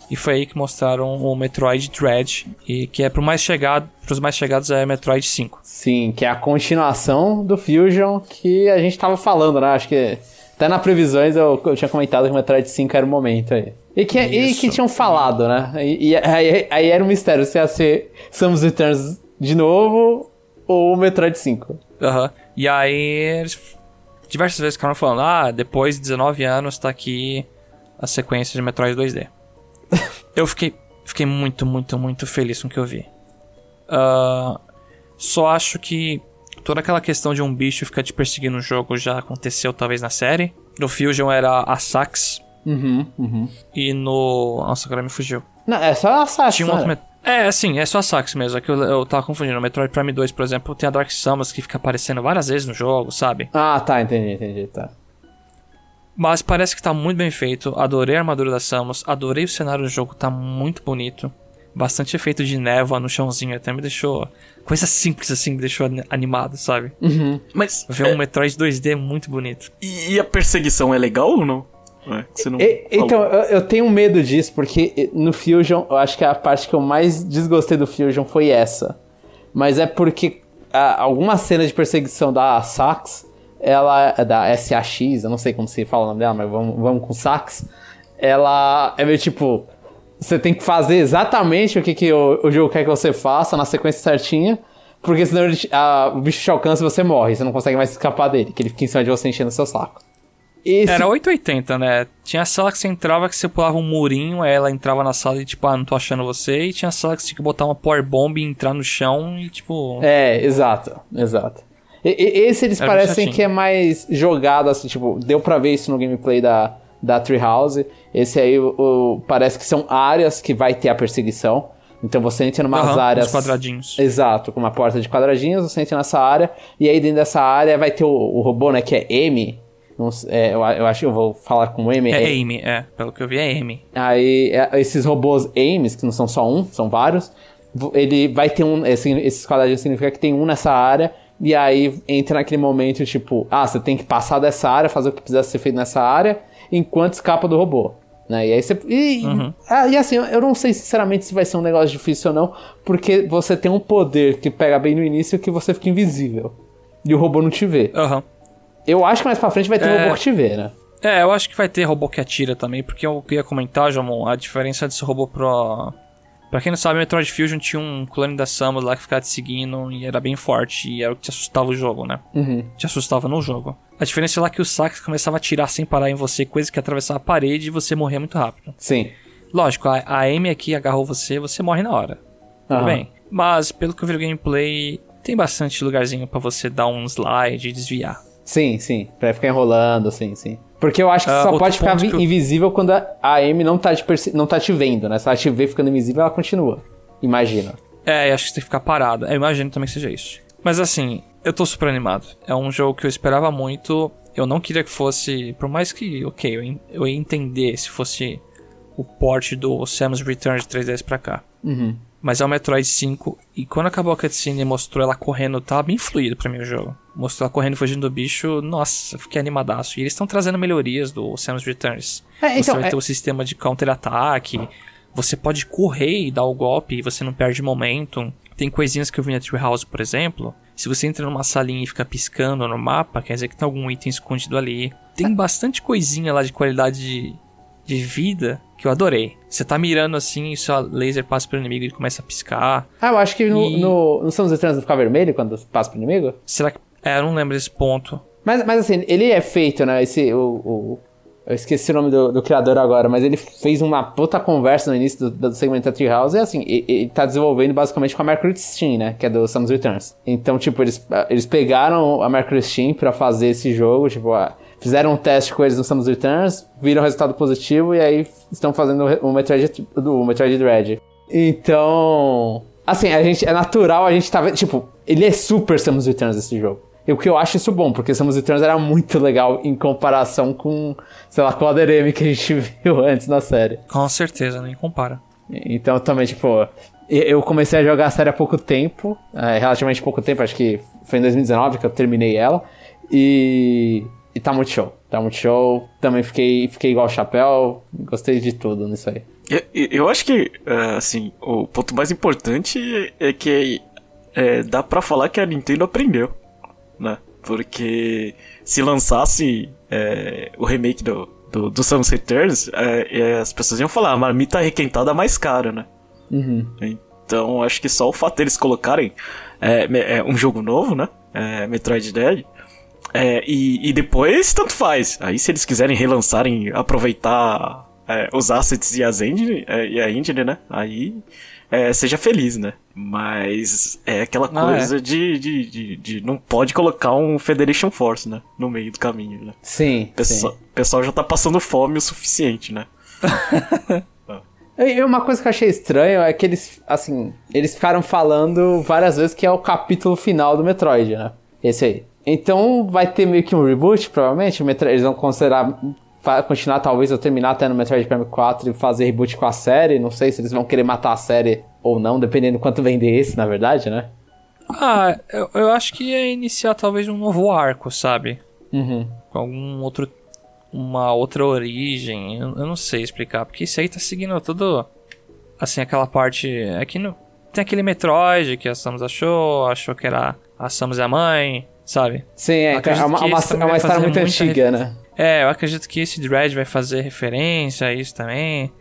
E foi aí que mostraram o Metroid Dread, e que é pro mais chegado, pros mais chegados é Metroid 5. Sim, que é a continuação do Fusion que a gente tava falando, né? Acho que até na previsões eu, eu tinha comentado que o Metroid 5 era o momento aí. E que, e que tinham falado, né? E, e aí, aí era um mistério se ia ser Samus Returns de novo ou o Metroid 5. Aham. E aí, eles diversas vezes ficaram falando: ah, depois de 19 anos tá aqui a sequência de Metroid 2D. eu fiquei, fiquei muito, muito, muito feliz com o que eu vi. Ah, só acho que toda aquela questão de um bicho ficar te perseguindo no jogo já aconteceu talvez na série. No Fusion era a Sax Uhum, uhum. e no. Nossa, agora me fugiu. Não, é só a Sax, Tinha um outro. Met... É, assim, é só a Sax mesmo. É que eu, eu tava confundindo. No Metroid Prime 2, por exemplo, tem a Dark Samus que fica aparecendo várias vezes no jogo, sabe? Ah, tá, entendi, entendi, tá. Mas parece que tá muito bem feito. Adorei a armadura da Samus, adorei o cenário do jogo, tá muito bonito. bastante efeito de névoa no chãozinho, até me deixou. Coisa simples assim, me deixou ani- animado, sabe? Mas. Ver é, um Metroid 2D é muito bonito. e, e a perseguição é legal ou não? É, não E- então, eu, eu tenho medo disso, porque no Fusion, eu acho que a parte que eu mais desgostei do Fusion foi essa. Mas é porque ah, alguma cena de perseguição da Sax, ela da SAX, eu não sei como se fala o nome dela, mas vamos, vamos com Sax. Ela é meio tipo. Você tem que fazer exatamente o que, que o, o jogo quer que você faça, na sequência certinha. Porque senão ele ah, o bicho te alcança e você morre. Você não consegue mais escapar dele, que ele fica em cima de você enchendo seu saco. Esse- Era 880, né? Tinha sala que você entrava que você pulava um murinho, aí ela entrava na sala e tipo, ah, não tô achando você. E tinha sala que você tinha que botar uma power bomb e entrar no chão e tipo. É, exato, exato. E- e- esse eles Era parecem que é mais jogado, assim, tipo, deu pra ver isso no gameplay da, da Treehouse. Esse aí, o, o- parece que são áreas que vai ter a perseguição. Então você entra em umas Aham, áreas. quadradinhos. Exato, com uma porta de quadradinhos, você entra nessa área, e aí dentro dessa área vai ter o, o robô, né, que é M. Não é, eu, eu acho que eu vou falar com M. É Amy, é. Pelo que eu vi, é Amy. Aí, é, esses robôs AIMs, que não são só um, são vários, ele vai ter um. Esse, esses quadradinhos significa que tem um nessa área, e aí entra naquele momento, tipo, ah, você tem que passar dessa área, fazer o que precisa ser feito nessa área, enquanto escapa do robô. Né? E aí você. E, ah, e assim, eu não sei sinceramente se vai ser um negócio difícil ou não, porque você tem um poder que pega bem no início que você fica invisível. E o robô não te vê. Aham. Eu acho que mais pra frente vai ter É. robô que te vê, né? É, eu acho que vai ter robô que atira também, porque eu queria comentar, Jomon, a diferença desse robô pro. Pra quem não sabe, Metroid Fusion tinha um clone da Samus lá que ficava te seguindo e era bem forte, e era o que te assustava o jogo, né? Uhum. Te assustava no jogo. A diferença é lá que o Sax começava a atirar sem parar em você, coisa que atravessava a parede e você morria muito rápido. Sim. Lógico, a, a Amy aqui agarrou você, você morre na hora. Tudo Aham. bem. Mas, pelo que eu vi no gameplay, tem bastante lugarzinho pra você dar um slide e desviar. Sim, sim. Pra ficar enrolando, sim, sim. Porque eu acho que Ah, só pode ficar eu- invisível quando a Amy não tá, te perce- não tá te vendo, né? Se ela te vê ficando invisível, ela continua. Imagina. É, acho que você tem que ficar parado. Eu imagino também que seja isso. Mas assim, eu tô super animado. É um jogo que eu esperava muito. Eu não queria que fosse. Por mais que, ok, eu, en- eu ia entender se fosse o port do Samus Return de 3DS pra cá. Uhum. Mas é o Metroid 5. E quando acabou a cutscene e mostrou ela correndo, tava bem fluido pra mim o jogo. Mostrou ela correndo e fugindo do bicho. Nossa, fiquei animadaço. E eles estão trazendo melhorias do Samus Returns. É, você então, vai é- ter o sistema de counter-ataque. Você pode correr e dar o golpe e você não perde momentum. Tem coisinhas que eu vi na Treehouse, por exemplo. Se você entra numa salinha e fica piscando no mapa, quer dizer que tem algum item escondido ali. Tem bastante coisinha lá de qualidade de, de vida que eu adorei. Você tá mirando assim e seu laser passa pelo inimigo e ele começa a piscar. Ah, eu acho que no, E- no, no Samus Returns não fica vermelho quando passa pro inimigo? Será que. É, eu não lembro desse ponto. Mas, mas assim, ele é feito, né? Esse, o, o- eu esqueci o nome do, do criador agora, mas ele fez uma puta conversa no início do, do segmento da Treehouse e assim, ele, ele tá desenvolvendo basicamente com a Mercury Steam, né? Que é do Samus Returns. Então, tipo, eles, eles pegaram a Mercury Steam pra fazer esse jogo, tipo, ah, fizeram um teste com eles no Samus Returns, viram resultado positivo e aí estão fazendo o Metroid, do Metroid Dread. Então, assim, a gente, é natural a gente tá vendo, tipo, ele é super Samus Returns esse jogo. E o que eu acho isso bom, porque Samus Returns era muito legal em comparação com, sei lá, com o M que a gente viu antes na série. Com certeza, nem compara. Então também, tipo, eu comecei a jogar a série há pouco tempo, é, relativamente pouco tempo, acho que foi em 2019 que eu terminei ela. E, e tá muito show, tá muito show. Também fiquei, fiquei igual o chapéu, gostei de tudo nisso aí. Eu, acho que, é, assim, o ponto mais importante é que é, dá pra falar que a Nintendo aprendeu, né? Porque se lançasse é, o remake do, do, do Samus Returns, é, é, as pessoas iam falar, a marmita requentada é mais cara, né? Uhum. Então, acho que só o fato deles colocarem um jogo novo, né? Metroid Dread. É, e, e depois, tanto faz. Aí, se eles quiserem relançarem, aproveitar é, os assets e, as engine, é, e a engine, né? Aí, é, seja feliz, né? Mas é aquela Ah, coisa De, de, de, de não pode colocar um Federation Force, né? No meio do caminho, né? Sim, O o pessoal já tá passando fome o suficiente, né? E uma coisa que eu achei estranho é que eles, assim, eles ficaram falando várias vezes que é o capítulo final do Metroid, né? Esse aí. Então vai ter meio que um reboot, provavelmente. eles vão considerar continuar, talvez, ou terminar até no Metroid Prime 4 e fazer reboot com a série. Não sei se eles vão querer matar a série ou não, dependendo do quanto vender esse, na verdade, né? Ah, eu, eu acho que ia iniciar talvez um novo arco, sabe? Uhum. Com algum outro. Uma outra origem. Eu, eu não sei explicar. Porque isso aí tá seguindo tudo. Assim, aquela parte. Aqui no. Tem aquele Metroid que a Samus achou, achou que era a Samus e a mãe, sabe? Sim, é, é uma, uma, é uma vai história muito antiga, né? É, eu acredito que esse Dread vai fazer referência a isso também.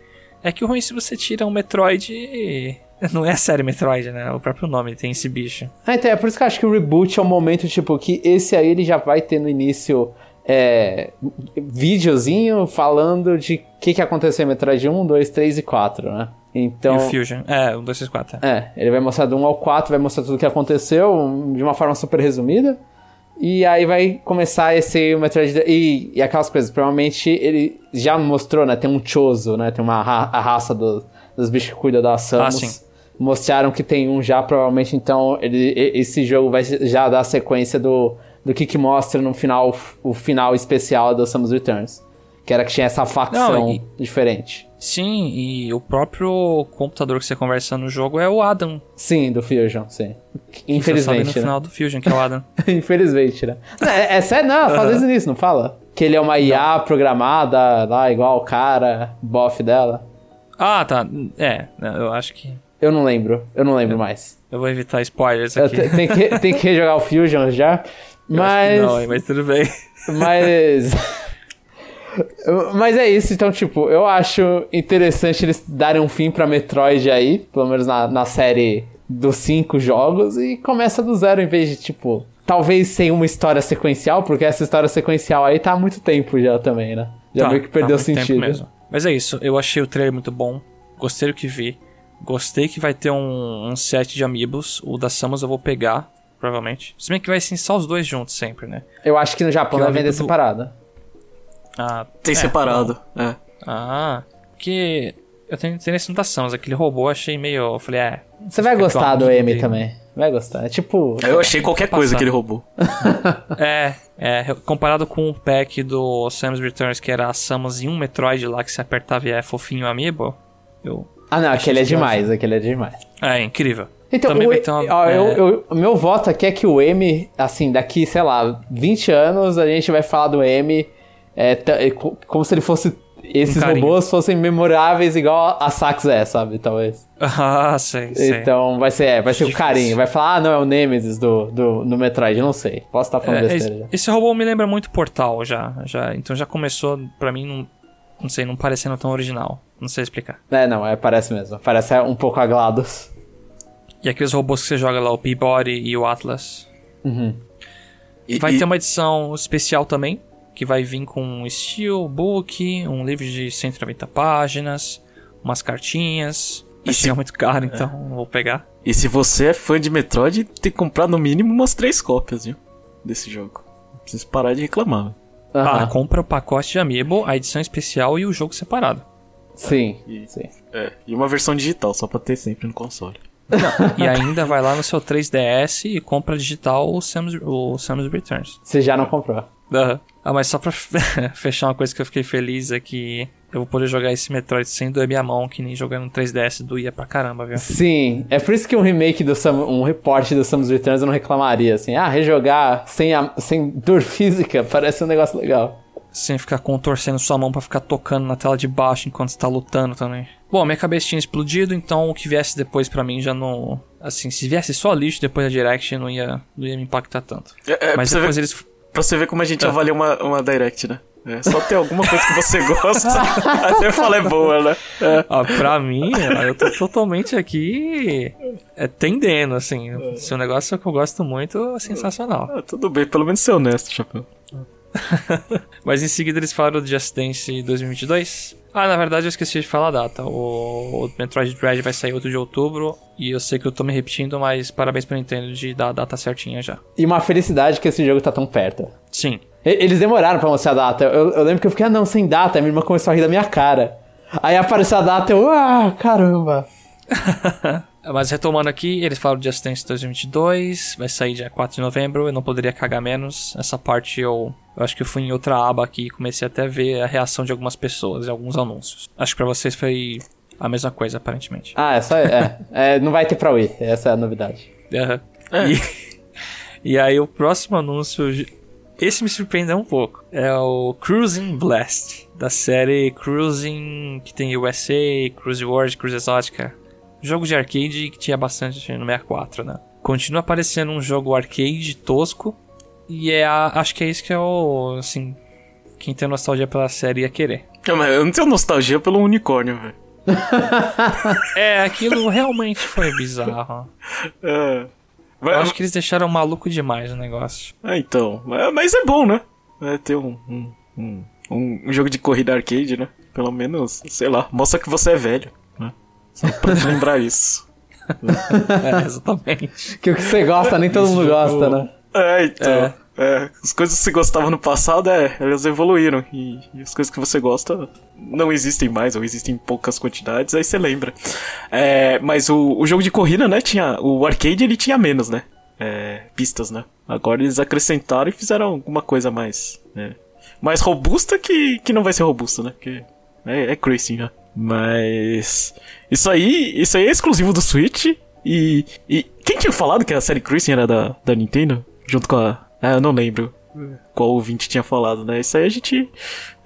É que o ruim é se você tira um Metroid. Não é a série Metroid, né? O próprio nome tem esse bicho. Ah, então é por isso que eu acho que o reboot é um momento, tipo, que esse aí ele já vai ter no início é, videozinho falando de o que, que aconteceu em Metroid 1, 2, 3 e 4, né? Então. E o Fusion. É, um, dois, três, quatro. É, ele vai mostrar do 1 ao 4, vai mostrar tudo o que aconteceu de uma forma super resumida. E aí vai começar esse Metroid. E, e aquelas coisas, provavelmente ele já mostrou, né? Tem um Chozo, né? Tem uma ra a raça do- dos bichos que cuidam da Samus. Ah, sim. Mostraram que tem um já, provavelmente, então ele, esse jogo vai já dar a sequência do, do que, que mostra no final, o final especial do Samus Returns. Que era que tinha essa facção Não, e- diferente. Sim, e o próprio computador que você conversa no jogo é o Adam. Sim, do Fusion, sim. que Você no Infelizmente, né? final do Fusion, que é o Adam. Infelizmente, né? Não, É, é sério, não, fala isso nisso, não fala? Que ele é uma IA programada lá, igual o cara, bofe dela. ah, tá. É, eu acho que. Eu não lembro, eu não lembro mais. Eu vou evitar spoilers Eu aqui. te- tem, que, tem que rejogar o Fusion já. Eu acho Mas. que Não, mas tudo bem. Mas. Mas é isso, então, tipo, eu acho interessante eles darem um fim pra Metroid aí, pelo menos na, na série dos cinco jogos, e começa do zero em vez de, tipo, talvez sem uma história sequencial, porque essa história sequencial aí tá há muito tempo já também, né? Já Tá, meio que tá perdeu tempo sentido. mesmo. Mas é isso, eu achei o trailer muito bom. Gostei do que vi. Gostei que vai ter um, um set de amiibos. O da Samus eu vou pegar, provavelmente. Se bem que vai ser só os dois juntos sempre, né? Eu acho que no Japão Que vai vender do- separado. Ah, Tem é, separado. É. Ah, porque eu tenho interesse no da Samus. Aquele robô eu achei meio. Eu falei, é. Você vai gostar do M também. Vai gostar. É tipo. Eu achei qualquer coisa Passado. que ele roubou. É, é, comparado com o pack do Samus Returns, que era a Samus em um Metroid lá que se apertava e é fofinho o amiibo, eu. Ah, não, aquele é demais, aquele é demais. É, incrível. Então, Também o, vai ter uma- ó, é, eu, eu- o meu voto aqui é que o M, assim, daqui, sei lá, 20 anos, a gente vai falar do M é, ta- é, co- como se ele fosse. Esses Um robôs fossem memoráveis igual a Sax é, sabe? Talvez. Ah, sei, sei. Então vai ser, é, vai ser o carinho. Vai falar, ah, não, é o Nemesis do, do, do Metroid. Não sei. Posso estar falando É, besteira esse, já. esse robô me lembra muito Portal já, já. Então já começou, pra mim, não, não sei, não parecendo tão original. Não sei explicar. É, não, é, parece mesmo. Parece um pouco a GLaDOS. E aqui os robôs que você joga lá, o Peabody e o Atlas. E, Vai e- ter uma edição especial também, que vai vir com um steel book, um livro de 190 páginas, umas cartinhas. Vai E se- muito caro, então vou pegar. e se você é fã de Metroid, tem que comprar no mínimo umas três cópias, viu? Desse jogo. Não precisa parar de reclamar. velho. Ah, Aham. compra o pacote de Amiibo, a edição especial e o jogo separado. Sim, E- sim. É, e uma versão digital, só pra ter sempre no console. e ainda vai lá no seu 3DS e compra digital o Samus, o Samus Returns. Você já não comprou. Aham. Ah, mas só pra fechar uma coisa que eu fiquei feliz é que eu vou poder jogar esse Metroid sem doer minha mão, que nem jogando no 3DS doía pra caramba, viu? Sim, é por isso que um remake do Sam, um report do Samus Returns eu não reclamaria, assim, ah, rejogar sem, a- sem dor física parece um negócio legal. Sem ficar contorcendo sua mão pra ficar tocando na tela de baixo enquanto você tá lutando também. Bom, minha cabeça tinha explodido, então o que viesse depois pra mim já não. Assim, se viesse só lixo depois da Direct, não ia, não ia me impactar tanto. É, é, Mas depois ver, eles. Pra você ver como a gente É. avalia uma, uma Direct, né? É, só ter alguma coisa que você gosta, até fala é boa, né? É. Ah, pra mim, eu tô totalmente aqui é, tendendo, assim. Se o negócio que eu gosto muito, é sensacional. Ah, tudo bem, pelo menos ser honesto, Chapéu. Mas em seguida eles falaram do Just Dance 2022. Ah, na verdade eu esqueci de falar a data. O, o Metroid Dread vai sair 8 de outubro. E eu sei que eu tô me repetindo, mas parabéns pra Nintendo de dar a data certinha já. E uma felicidade que esse jogo tá tão perto. Sim. E- Eles demoraram pra mostrar a data. Eu, eu lembro que eu fiquei, ah, não, sem data. A minha irmã começou a rir da minha cara. Aí apareceu a data, eu, ah, caramba. Mas retomando aqui, eles falam de Just Dance 2022, vai sair dia 4 de novembro, eu não poderia cagar menos. Essa parte eu, eu acho que eu fui em outra aba aqui e comecei até a ver a reação de algumas pessoas e alguns anúncios. Acho que pra vocês foi a mesma coisa, aparentemente. Ah, é só. É, é, não vai ter pra Wii, essa é a novidade. Uhum. E, e aí o próximo anúncio, esse me surpreendeu um pouco. É o Cruising Blast, da série Cruising, que tem USA, Cruise World, Cruise Exótica. Jogo de arcade que tinha bastante no 64, né? Continua aparecendo um jogo arcade tosco. E é a, acho que é isso que é o. Assim. Quem tem nostalgia pela série ia querer. Mas eu não tenho nostalgia pelo unicórnio, velho. É, aquilo realmente foi bizarro. É. Eu acho que eles deixaram maluco demais o negócio. Ah, então. Mas- Mas é bom, né? É ter um, um, um, um- jogo de corrida arcade, né? Pelo menos, sei lá, mostra que você é velho? Só pra te lembrar isso. É, exatamente. Que o que você gosta, nem todo mundo gosta, né? É, então. É. as coisas que você gostava no passado, é, elas evoluíram. E, e as coisas que você gosta não existem mais, ou existem em poucas quantidades, aí você lembra. É, mas o, o jogo de corrida, né, tinha. O arcade ele tinha menos, né? É, pistas, né? Agora eles acrescentaram e fizeram alguma coisa mais. né, mais robusta que, que não vai ser robusta, né? Porque é, é crazy, né? Mas. Isso aí. Isso aí é exclusivo do Switch. E. E. Quem tinha falado que a série Cruising era da, da Nintendo? Junto com a. Ah, eu não lembro qual ouvinte tinha falado, né? Isso aí a gente.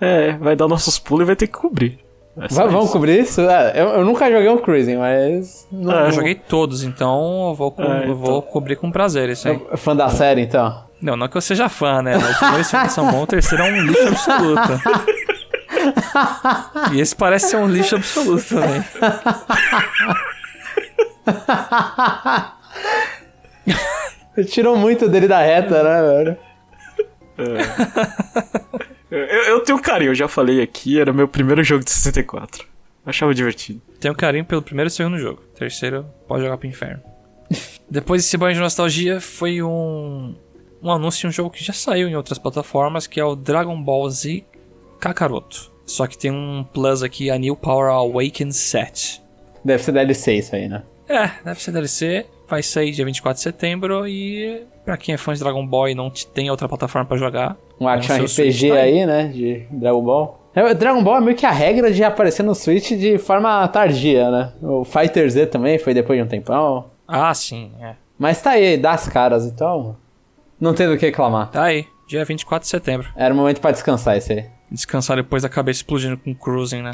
É, vai dar nossos pulos e vai ter que cobrir. É só Va- vamos cobrir isso? É, eu, eu nunca joguei um Cruising, mas. Não, Ah, Eu joguei todos, então eu vou, co- Ah, eu vou cobrir com prazer isso aí. Eu- Fã da série, então. Não, não que eu seja fã, né? Os dois filmes são bons, o terceiro é um lixo absoluto. E esse parece ser um lixo absoluto também. Tirou muito dele da reta, né, velho? Eu, eu tenho carinho, eu já falei aqui, era meu primeiro jogo de 64. Achava divertido. Tenho carinho pelo primeiro e segundo jogo. Terceiro, pode jogar pro inferno. Depois desse banho de nostalgia, foi um, um anúncio de um jogo que já saiu em outras plataformas, que é o Dragon Ball Z Kakaroto. Só que tem um plus aqui, a New Power Awakened Set. Deve ser DLC isso aí, né? É, deve ser DLC. Vai sair dia 24 de setembro e pra quem é fã de Dragon Ball e não tem outra plataforma pra jogar, Um action RPG tá aí, né? De Dragon Ball. É, Dragon Ball é meio que a regra de aparecer no Switch de forma tardia, né? O Fighter Z também foi depois de um tempão. Ah, sim, é. Mas tá aí, dá as caras, então. Não tem do que reclamar. Tá aí, dia 24 de setembro. Era o momento pra descansar esse aí. Descansar depois da cabeça explodindo com cruising, né?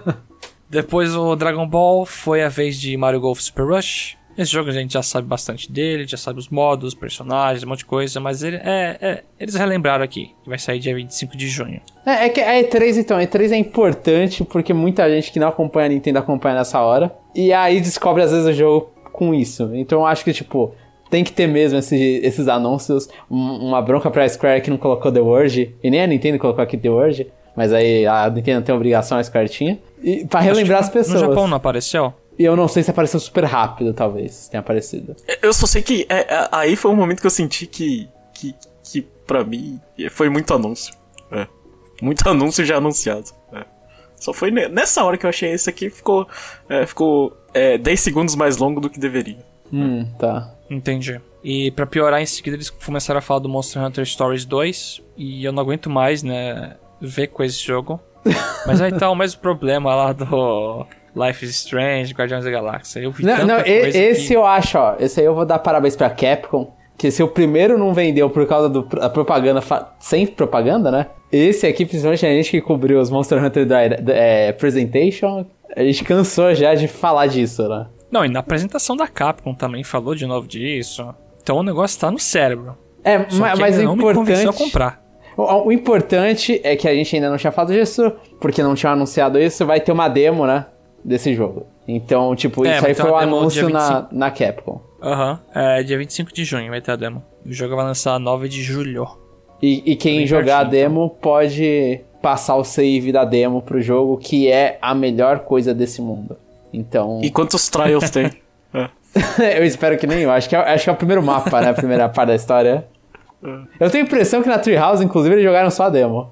depois o Dragon Ball foi a vez de Mario Golf Super Rush. Esse jogo a gente já sabe bastante dele, já sabe os modos, os personagens, um monte de coisa, mas ele, é, é, eles relembraram aqui, que vai sair dia 25 de junho. É, é que a E3, então, a E3 é importante porque muita gente que não acompanha a Nintendo acompanha nessa hora. E aí descobre às vezes o jogo com isso. Então eu acho que, tipo, tem que ter mesmo esse- esses anúncios. Um- uma bronca pra Square que não colocou The World. E nem a Nintendo colocou aqui The World. Mas aí a Nintendo tem obrigação, a Square tinha. E pra relembrar as pessoas. No Japão não apareceu? E eu não sei se apareceu super rápido, talvez. Se tenha aparecido. Eu só sei que é, é, aí foi um momento que eu senti que, que, que pra mim, foi muito anúncio. É. Muito anúncio já anunciado. É. Só foi ne- nessa hora que eu achei esse aqui ficou, é, ficou é, 10 segundos mais longo do que deveria. Hum, tá. Entendi. E pra piorar, em seguida eles começaram a falar do Monster Hunter Stories 2. E eu não aguento mais, né, ver com esse jogo. Mas aí tá o mesmo problema lá do Life is Strange, Guardiões da Galáxia. Eu vi Não, não, e- esse que... eu acho, ó. Esse aí eu vou dar parabéns pra Capcom. Que se o primeiro não vendeu por causa da propaganda, fa- sem propaganda, né? Esse aqui, principalmente a gente que cobriu os Monster Hunter Dire- é, Presentation, a gente cansou já de falar disso, né? Não, e na apresentação da Capcom também falou de novo disso. Então o negócio tá no cérebro. É, Só ma- que mas o não me importante. comprar. O, o importante é que a gente ainda não tinha falado disso, porque não tinha anunciado isso, vai ter uma demo, né? Desse jogo. Então, tipo, É, isso aí foi o anúncio na, 25. na Capcom. Aham. É dia 25 de junho vai ter a demo. O jogo vai lançar 9 de julho. E, e quem Bem jogar a pertinho, demo pode passar o save da demo pro jogo, que é a melhor coisa desse mundo. Então, E quantos trials tem? É. eu espero que nenhum. Acho que, é, acho que é o primeiro mapa, né? A primeira parte da história. Eu tenho a impressão que na Treehouse, inclusive, eles jogaram só a demo.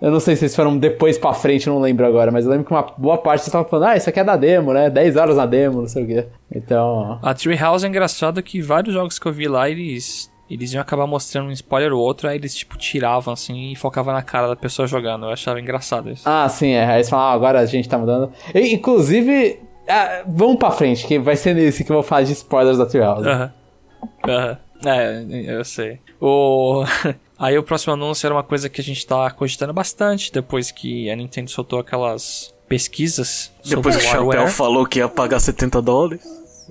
Eu não sei se eles foram depois pra frente, não lembro agora, mas eu lembro que uma boa parte vocês estavam falando, ah, isso aqui é da demo, né? 10 horas na demo, não sei o quê. Então. A Treehouse é engraçado que vários jogos que eu vi lá, eles. Eles iam acabar mostrando um spoiler ou outro, aí eles, tipo, tiravam assim e focavam na cara da pessoa jogando. Eu achava engraçado isso. Ah, sim, é. Aí eles falam, ah, agora a gente tá mudando. E, inclusive, ah, vamos pra frente, que vai ser nesse que eu vou falar de spoilers da Treehouse. Aham. Aham. É, eu sei. O. Aí o próximo anúncio era uma coisa que a gente tá cogitando bastante depois que a Nintendo soltou aquelas pesquisas Depois que o o Chapéu falou que ia pagar 70 dólares.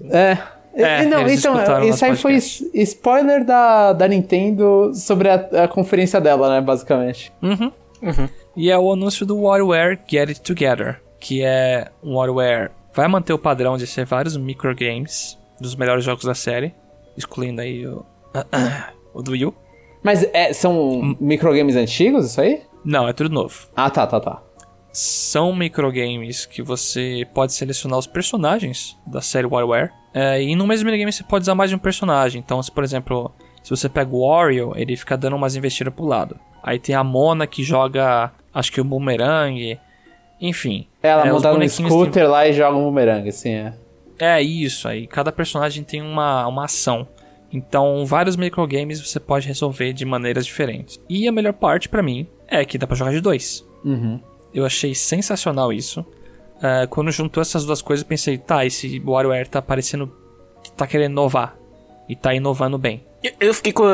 É. É, não, eles então, isso aí foi podcast. s- spoiler da, da Nintendo sobre a, a conferência dela, né, basicamente. Uhum. E é o anúncio do WarioWare Get It Together, que é um WarioWare vai manter o padrão de ser vários microgames dos melhores jogos da série, excluindo aí o, o do Wii. Mas é, são microgames antigos, isso aí? Não, é tudo novo. Ah, tá, tá, tá. São microgames que você pode selecionar os personagens da série WarioWare. É, e no mesmo minigame você pode usar mais de um personagem. Então, se por exemplo, se você pega o Wario, ele fica dando umas investidas pro lado. Aí tem a Mona que joga, acho que o boomerang. Enfim. Ela é, monta no scooter lá e joga um boomerang, assim, é. É isso aí. Cada personagem tem uma, uma ação. Então, vários microgames você pode resolver de maneiras diferentes. E a melhor parte pra mim é que dá pra jogar de dois. Uhum. Eu achei sensacional isso. É, quando juntou essas duas coisas, eu pensei, tá, esse WarioWare tá parecendo tá querendo inovar. E tá inovando bem. Eu- fiquei com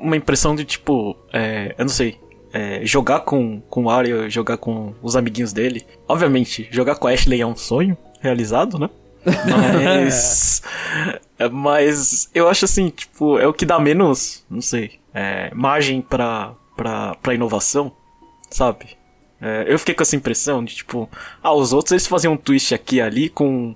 uma impressão de tipo, é, eu não sei, é, jogar com, com o Wario, jogar com os amiguinhos dele. Obviamente, jogar com a Ashley é um sonho realizado, né? Mas. é, mas eu acho assim, tipo, é o que dá menos, não sei, é, margem pra, pra, pra inovação, sabe? É, eu fiquei com essa impressão de tipo, ah, os outros eles faziam um twist aqui e ali com.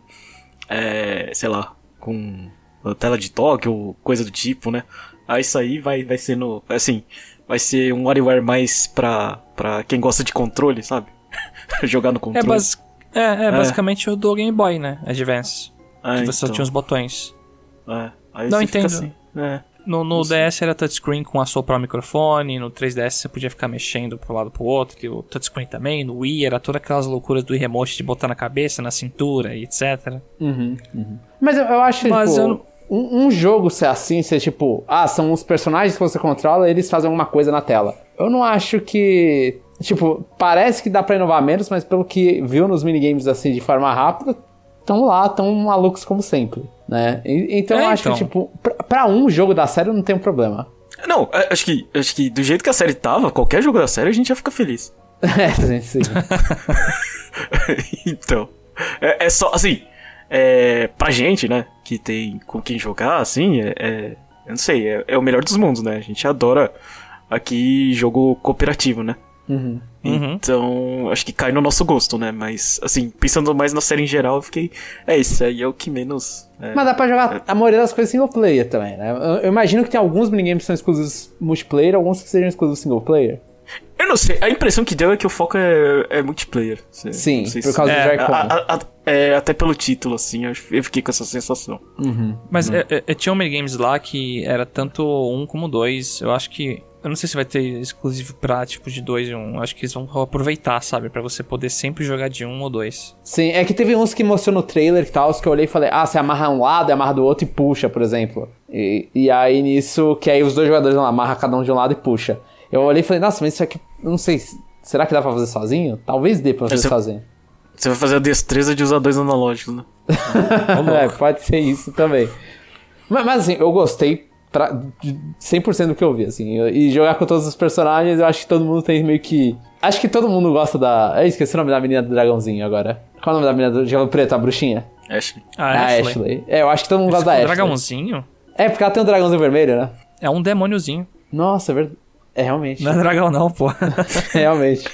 É, sei lá, com tela de toque ou coisa do tipo, né? Aí isso aí vai, vai ser no. Assim, vai ser um WarioWare mais pra, pra quem gosta de controle, sabe? Jogar no É, controle. bas é, é basicamente o do Game Boy, né? Advance. Ah, que você só então. tinha os botões. É, aí Não entendo. assim, é. No, no DS era touchscreen com assoprar o microfone, no 3DS você podia ficar mexendo pro lado pro outro, que o touchscreen também, no Wii era todas aquelas loucuras do Wii Remote de botar na cabeça, na cintura e etc. Uhum, uhum. Mas eu, eu acho, Mas tipo, eu não- um, um jogo ser assim, ser tipo, ah, são os personagens que você controla eles fazem alguma coisa na tela. Eu não acho que. Tipo, parece que dá pra inovar menos, mas pelo que viu nos minigames assim de forma rápida, estão lá, tão malucos como sempre, né? E- então É, eu acho então. que, tipo, pra, pra um jogo da série não tem um problema. Não, acho que, acho que do jeito que a série tava, qualquer jogo da série a gente ia ficar feliz. É, sim. então. É, é só, assim, é, pra gente, né, que tem com quem jogar, assim, é, é- eu não sei, é, é o melhor dos mundos, né? A gente adora aqui jogo cooperativo, né? Uhum. Uhum. Então, acho que cai no nosso gosto, né? Mas, assim, pensando mais na série em geral, eu fiquei. É, isso aí é o que menos. é. Mas dá pra jogar a maioria das coisas single player também, né? Eu, eu imagino que tem alguns minigames que são exclusivos multiplayer, alguns que sejam exclusivos single player. Eu não sei, a impressão que deu é que o foco é, é multiplayer. Cê- Sim, sei por se- causa É, do. A- a- a- é, até pelo título, assim, eu fiquei com essa sensação. Mas é, é, é, tinha minigames lá que era tanto um como dois. Eu acho que. Eu não sei se vai ter exclusivo pra tipo de dois e um. Eu acho que eles vão aproveitar, sabe? Pra você poder sempre jogar de um ou dois. Sim, é que teve uns que mostrou no trailer e tal, os que eu olhei e falei, ah, você amarra um lado e amarra do outro e puxa, por exemplo. E, e aí nisso, que aí os dois jogadores vão lá, amarra cada um de um lado e puxa. Eu olhei e falei, nossa, mas isso aqui, não sei, será que dá pra fazer sozinho? Talvez dê pra fazer Esse- sozinho. Você vai fazer a destreza de usar dois analógicos, né? é, pode ser isso também. Mas, mas, assim, eu gostei pra, de 100% do que eu vi, assim. E jogar com todos os personagens, eu acho que todo mundo tem meio que... Acho que todo mundo gosta da... Eu esqueci o nome da menina do dragãozinho agora. Qual é o nome da menina do Diabo Preto, a bruxinha? Ashley. Ah, a Ashley. Ashley. É, eu acho que todo mundo Esse gosta da Ashley. dragãozinho? É, porque ela tem um dragãozinho vermelho, né? É um demôniozinho. Nossa, é verdade. É, realmente. Não é dragão, não, pô. realmente.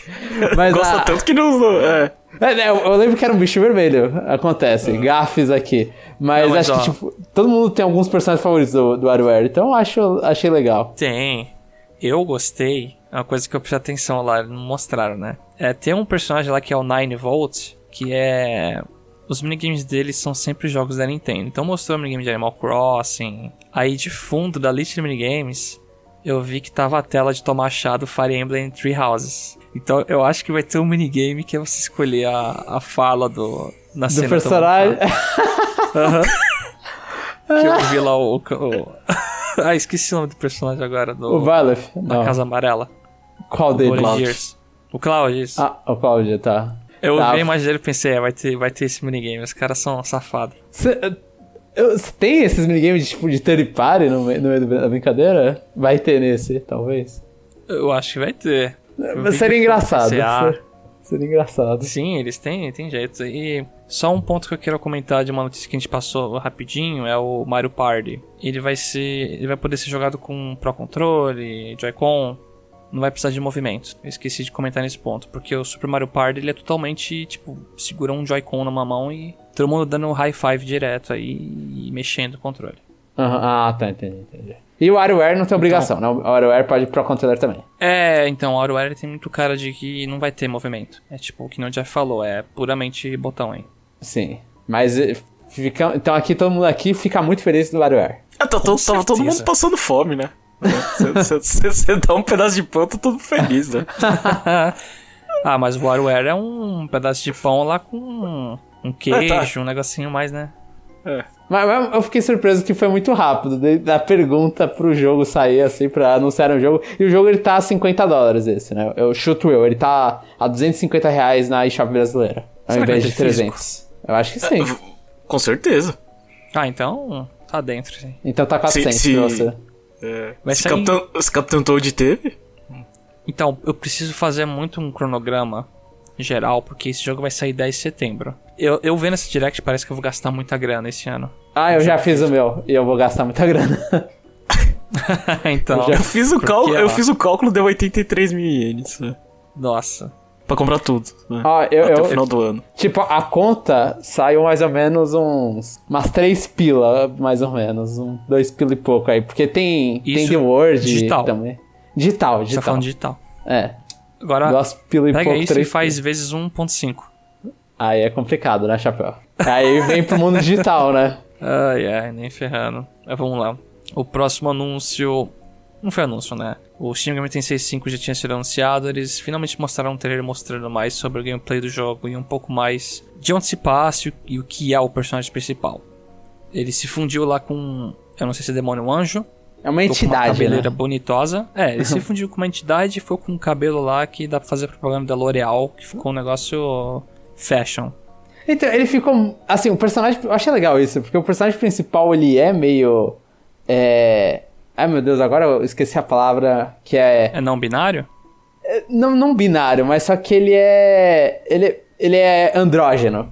Mas Gosta a... tanto que não usou. É. É, né, eu, eu lembro que era um bicho vermelho. Acontece. Gafes aqui. Mas, Não, mas, acho ó. que, tipo, todo mundo tem alguns personagens favoritos do, do WarioWare. Então eu acho, achei legal. Tem. Eu gostei. É uma coisa que eu prestei atenção lá, não mostraram, né? É, tem um personagem lá que é o 9 Volt, que é. Os minigames dele são sempre jogos da Nintendo. Então mostrou o minigame de Animal Crossing. Aí de fundo da lista de minigames, eu vi que tava a tela de tomar chá do Fire Emblem Three Houses. Então eu acho que vai ter um minigame que é você escolher a, a fala do. Na Do cena personagem. Aham. que eu vi lá o. o- ah, esqueci o nome do personagem agora. Do, O Valef? da Não. Casa Amarela. Qual dele? Cloud. O Cloud, isso. Ah, o Cláudio, tá. eu tá. vi a imagem dele e pensei, é, vai ter, vai ter esse minigame. Os caras são safados. Cê, eu- cê tem esses minigames de, tipo, de third party no, meio- no meio da brincadeira? Vai ter nesse, talvez. Eu acho que vai ter. Mas vi seria engraçado. ser- Seria engraçado. Sim, eles têm, têm jeito. E só um ponto que eu quero comentar de uma notícia que a gente passou rapidinho é o Mario Party. Ele vai ser. Ele vai poder ser jogado com Pro Controle, Joy-Con. Não vai precisar de movimento. Eu esqueci de comentar nesse ponto. Porque o Super Mario Party ele é totalmente, tipo, segura um Joy-Con numa mão e todo mundo dando high five direto aí e mexendo o controle. Aham, Ah, tá, entendi, entendi. E o WarioWare não tem obrigação, né? O WarioWare pode ir pro controller também. É, então, o WarioWare tem muito cara de que não vai ter movimento. É tipo o que o Jeff falou, é puramente botão, hein? Sim. Mas eh, fica, então aqui todo mundo aqui fica muito feliz do WarioWare. Ah, tá, todo- tava todo mundo passando fome, né? Você dá um pedaço de pão, tá todo feliz, né? ah, mas o WarioWare é um pedaço de pão lá com um queijo, um negocinho mais, né? É. Mas, mas eu fiquei surpreso que foi muito rápido, da pergunta pro jogo sair, assim, pra anunciar o jogo. E o jogo ele tá a 50 dólares esse, né? Eu chuto eu, ele tá a 250 reais na eShop brasileira. Ao Será invés de ter 300. Eu acho que sim. Com certeza. Ah, então tá dentro, sim. Então tá 400 Se- se- pra você. É. Se, sair- Capitão, se Capitão Toad teve, Então, eu preciso fazer muito um cronograma geral, porque esse jogo vai sair 10 de setembro. Eu, eu vendo esse direct, parece que eu vou gastar muita grana esse ano. Ah, eu já fiz o meu e eu vou gastar muita grana. então, Eu já- eu fiz o Porque, cálculo, eu fiz o cálculo, deu 83 mil ienes. né? nossa. Pra comprar tudo. Né? Ó, eu, Até eu- o final do ano. Tipo, a conta saiu mais ou menos uns. Umas 3 pila, mais ou menos. Um, 2 pila e pouco aí. Porque tem, tem Isso The Word digital. também. Digital, Você tá digital. falando digital. É. Agora, Duas pila e pega pouco, isso e faz vezes 1.5. Aí é complicado, né, Chapéu? Aí vem pro mundo digital, né? Ai, ai, nem ferrando. Mas vamos lá. O próximo anúncio. Não foi anúncio, né? O Shin Megami Tensei 5 já tinha sido anunciado. Eles finalmente mostraram um trailer mostrando mais sobre o gameplay do jogo e um pouco mais de onde se passa e o que é o personagem principal. Ele se fundiu lá com. Eu não sei se é demônio ou anjo. É uma Ficou com uma entidade, cabeleira né? bonitosa. É, ele se fundiu com uma entidade e foi com um cabelo lá que dá pra fazer propaganda da L'Oreal, que ficou um negócio fashion. Então, ele ficou. Assim, o personagem. Eu achei legal isso, porque o personagem principal ele é meio. É. Ai meu Deus, agora eu esqueci a palavra que é. É não binário? Não, não binário, mas só que ele é. Ele, ele é andrógeno.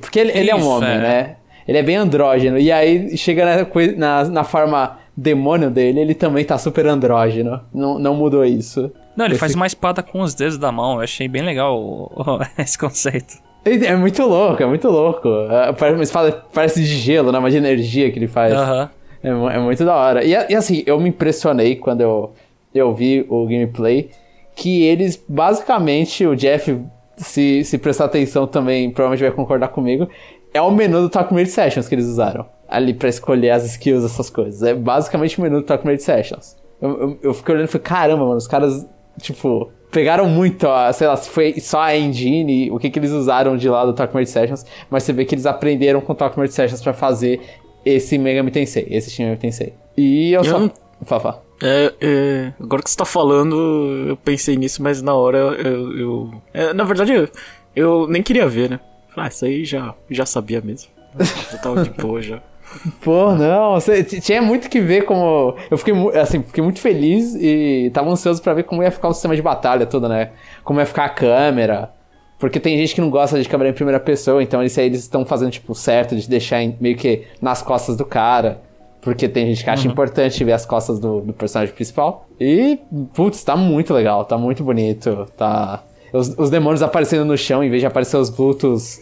Porque ele, ele é um homem, é. né? Ele é bem andrógeno. E aí chega na, na, na forma demônio dele, ele também tá super andrógeno. Não, não mudou isso. Não, ele Esse- faz uma espada com os dedos da mão. Eu achei bem legal esse conceito. É muito louco, é muito louco. É, Parece uma espada parece de gelo, né? Mas de energia que ele faz. Aham. É, é muito da hora. E, e assim, eu me impressionei quando eu, eu vi o gameplay. Que eles, basicamente, o Jeff, se, se prestar atenção também, provavelmente vai concordar comigo. É o menu do Talk Made Sessions que eles usaram. Ali pra escolher as skills, essas coisas. É basicamente o menu do Talk Made Sessions. Eu, eu, eu fiquei olhando e falei, caramba, mano, os caras, tipo, pegaram muito, sei lá, se foi só a engine, o que, que eles usaram de lá do Talk Made Sessions, mas você vê que eles aprenderam com o Talk Made Sessions pra fazer esse Megami Tensei, esse Shin Megami Tensei. E eu, Eu só... não- Fafá. É, é, agora que você tá falando, eu pensei nisso, mas na hora eu. eu- é, na verdade, eu, eu nem queria ver, né? Ah, isso aí já, já sabia mesmo. Já tava de boa já. Pô, não, você- tinha muito que ver como. Eu fiquei, assim, fiquei muito feliz e tava ansioso pra ver como ia ficar o sistema de batalha todo, né? Como ia ficar a câmera. Porque tem gente que não gosta de câmera em primeira pessoa, então isso aí eles estão fazendo, tipo, certo de deixar meio que nas costas do cara. Porque tem gente que acha importante ver as costas do, do personagem principal. E, putz, tá muito legal, tá muito bonito. Tá. Os, os demônios aparecendo no chão em vez de aparecer os vultos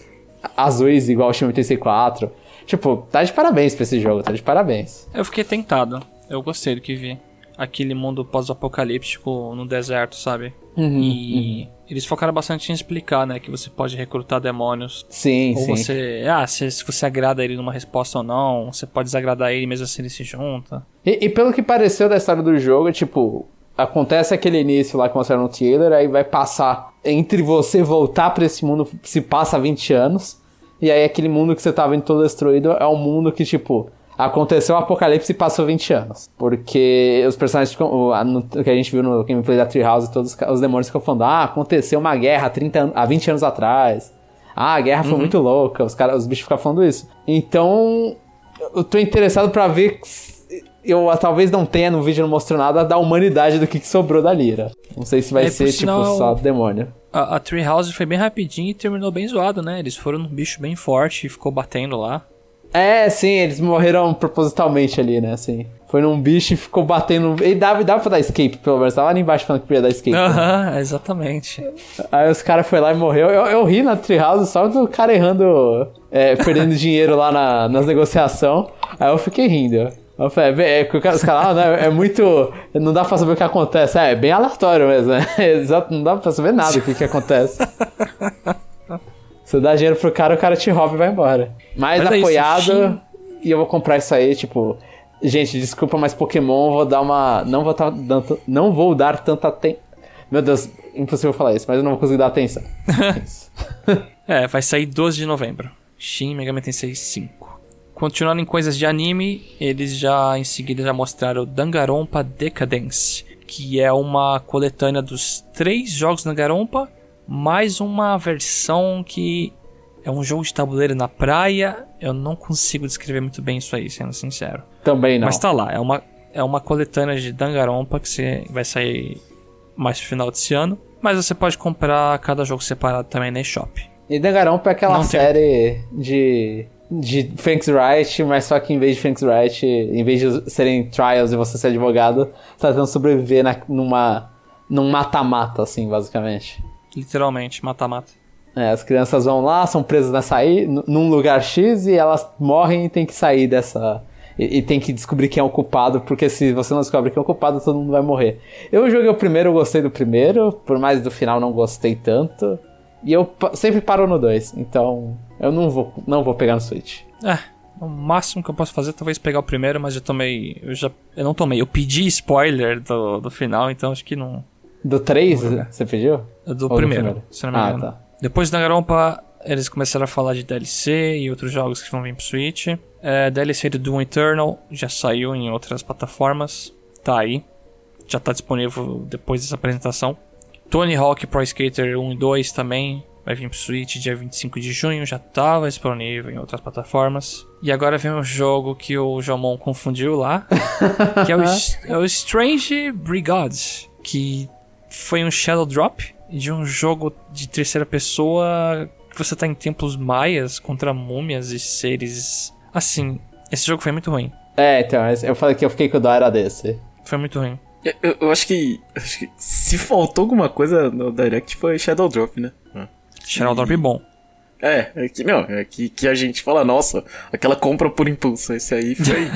azuis igual o Shin 84. Tipo, tá de parabéns pra esse jogo, tá de parabéns. Eu fiquei tentado. Eu gostei do que vi. Aquele mundo pós-apocalíptico no deserto, sabe? Uhum, e eles focaram bastante em explicar, né? Que você pode recrutar demônios. Sim, Ou sim. você. Ah, se, se você agrada ele numa resposta ou não. Você pode desagradar ele mesmo assim ele se junta. E, e pelo que pareceu da história do jogo, tipo, acontece aquele início lá que mostraram no trailer, aí vai passar entre você voltar pra esse mundo, se passa 20 anos, e aí aquele mundo que você tá vendo todo destruído é um mundo que, tipo, aconteceu o apocalipse e passou 20 anos. Porque os personagens o, a- no- que a gente viu no gameplay da Treehouse, todos os demônios ficam falando, ah, aconteceu uma guerra há, 30, an- há 20 anos atrás. Ah, a guerra foi muito louca, os, cara, os bichos ficam falando isso. Então, eu tô interessado pra ver. Eu ah, talvez não tenha no vídeo, não mostrou nada da humanidade do que, que sobrou da Lira. Não sei se vai É, ser, tipo, sinal- só demônio. A, a Treehouse foi bem rapidinho e terminou bem zoado, né? Eles foram num bicho bem forte e ficou batendo lá. É, sim, eles morreram propositalmente ali, né? Assim. Foi num bicho e ficou batendo. E dava, dava pra dar escape, pelo menos. Tava ali embaixo falando que podia dar escape. né? Aham, exatamente. Aí os caras foi lá e morreu. Eu, eu ri na Treehouse só do cara errando, é, perdendo dinheiro lá na, nas negociações. Aí eu fiquei rindo. Eu falei, é, é, os caras, ah, né, é muito. Não dá pra saber o que acontece. É, é bem aleatório mesmo, né? Exato, não dá pra saber nada o que, que acontece. Você dá dinheiro pro cara, o cara te rouba e vai embora. Mas, Mas apoiado, e eu vou comprar isso aí, tipo. Gente, desculpa, mas Pokémon vou dar uma. Não vou, tá não vou dar tanta atenção. Meu Deus, impossível falar isso, mas eu não vou conseguir dar atenção. É, vai sair 12 de novembro. Shin Megami Tensei 5. Continuando em coisas de anime, eles já em seguida já mostraram Danganronpa Decadence, que é uma coletânea dos três jogos Danganronpa, mais uma versão que é um jogo de tabuleiro na praia. Eu não consigo descrever muito bem isso aí, sendo sincero. Também não. Mas tá lá, é uma, é uma coletânea de Danganronpa que você vai sair mais no final desse ano. Mas você pode comprar cada jogo separado também na eShop. E Danganronpa é aquela Não tem. série de. De Phoenix Wright, mas só que em vez de Phoenix Wright, em vez de serem trials e você ser advogado, você tá tentando sobreviver na, numa. num mata-mata, assim, basicamente. Literalmente, mata-mata. É, as crianças vão lá, são presas nessa aí, num lugar X e elas morrem e tem que sair dessa. E, e tem que descobrir quem é o culpado, porque se você não descobre quem é o culpado, todo mundo vai morrer. Eu joguei o primeiro, eu gostei do primeiro, por mais do final não gostei tanto. E eu sempre paro no 2, então eu não vou, não vou pegar no Switch. É, o máximo que eu posso fazer é talvez pegar o primeiro, mas eu tomei. Eu já. Eu não tomei, eu pedi spoiler do, do final, então acho que não. Do 3, Vou jogar. você pediu? Do Ou do primeiro, primeiro? se não me Ah, engano. tá. Depois da Garompa, eles começaram a falar de DLC e outros jogos que vão vir pro Switch. É, DLC do Doom Eternal já saiu em outras plataformas. Tá aí. Já tá disponível depois dessa apresentação. Tony Hawk Pro Skater 1 e 2 também vai vir pro Switch dia 25 de junho. Já tava disponível em outras plataformas. E agora vem um jogo que o Jomon confundiu lá. que é o, é o Strange Brigade. Que foi um Shadow Drop de um jogo de terceira pessoa que você tá em templos maias contra múmias e seres. Assim, esse jogo foi muito ruim. É, então, eu falei que eu fiquei com o dó era desse. Foi muito ruim. Eu, eu- acho que. acho que se faltou alguma coisa no Direct foi Shadow Drop, né? Shadow Drop bom. É, é que, não, é que, que a gente fala, nossa, aquela compra por impulso. Esse aí foi.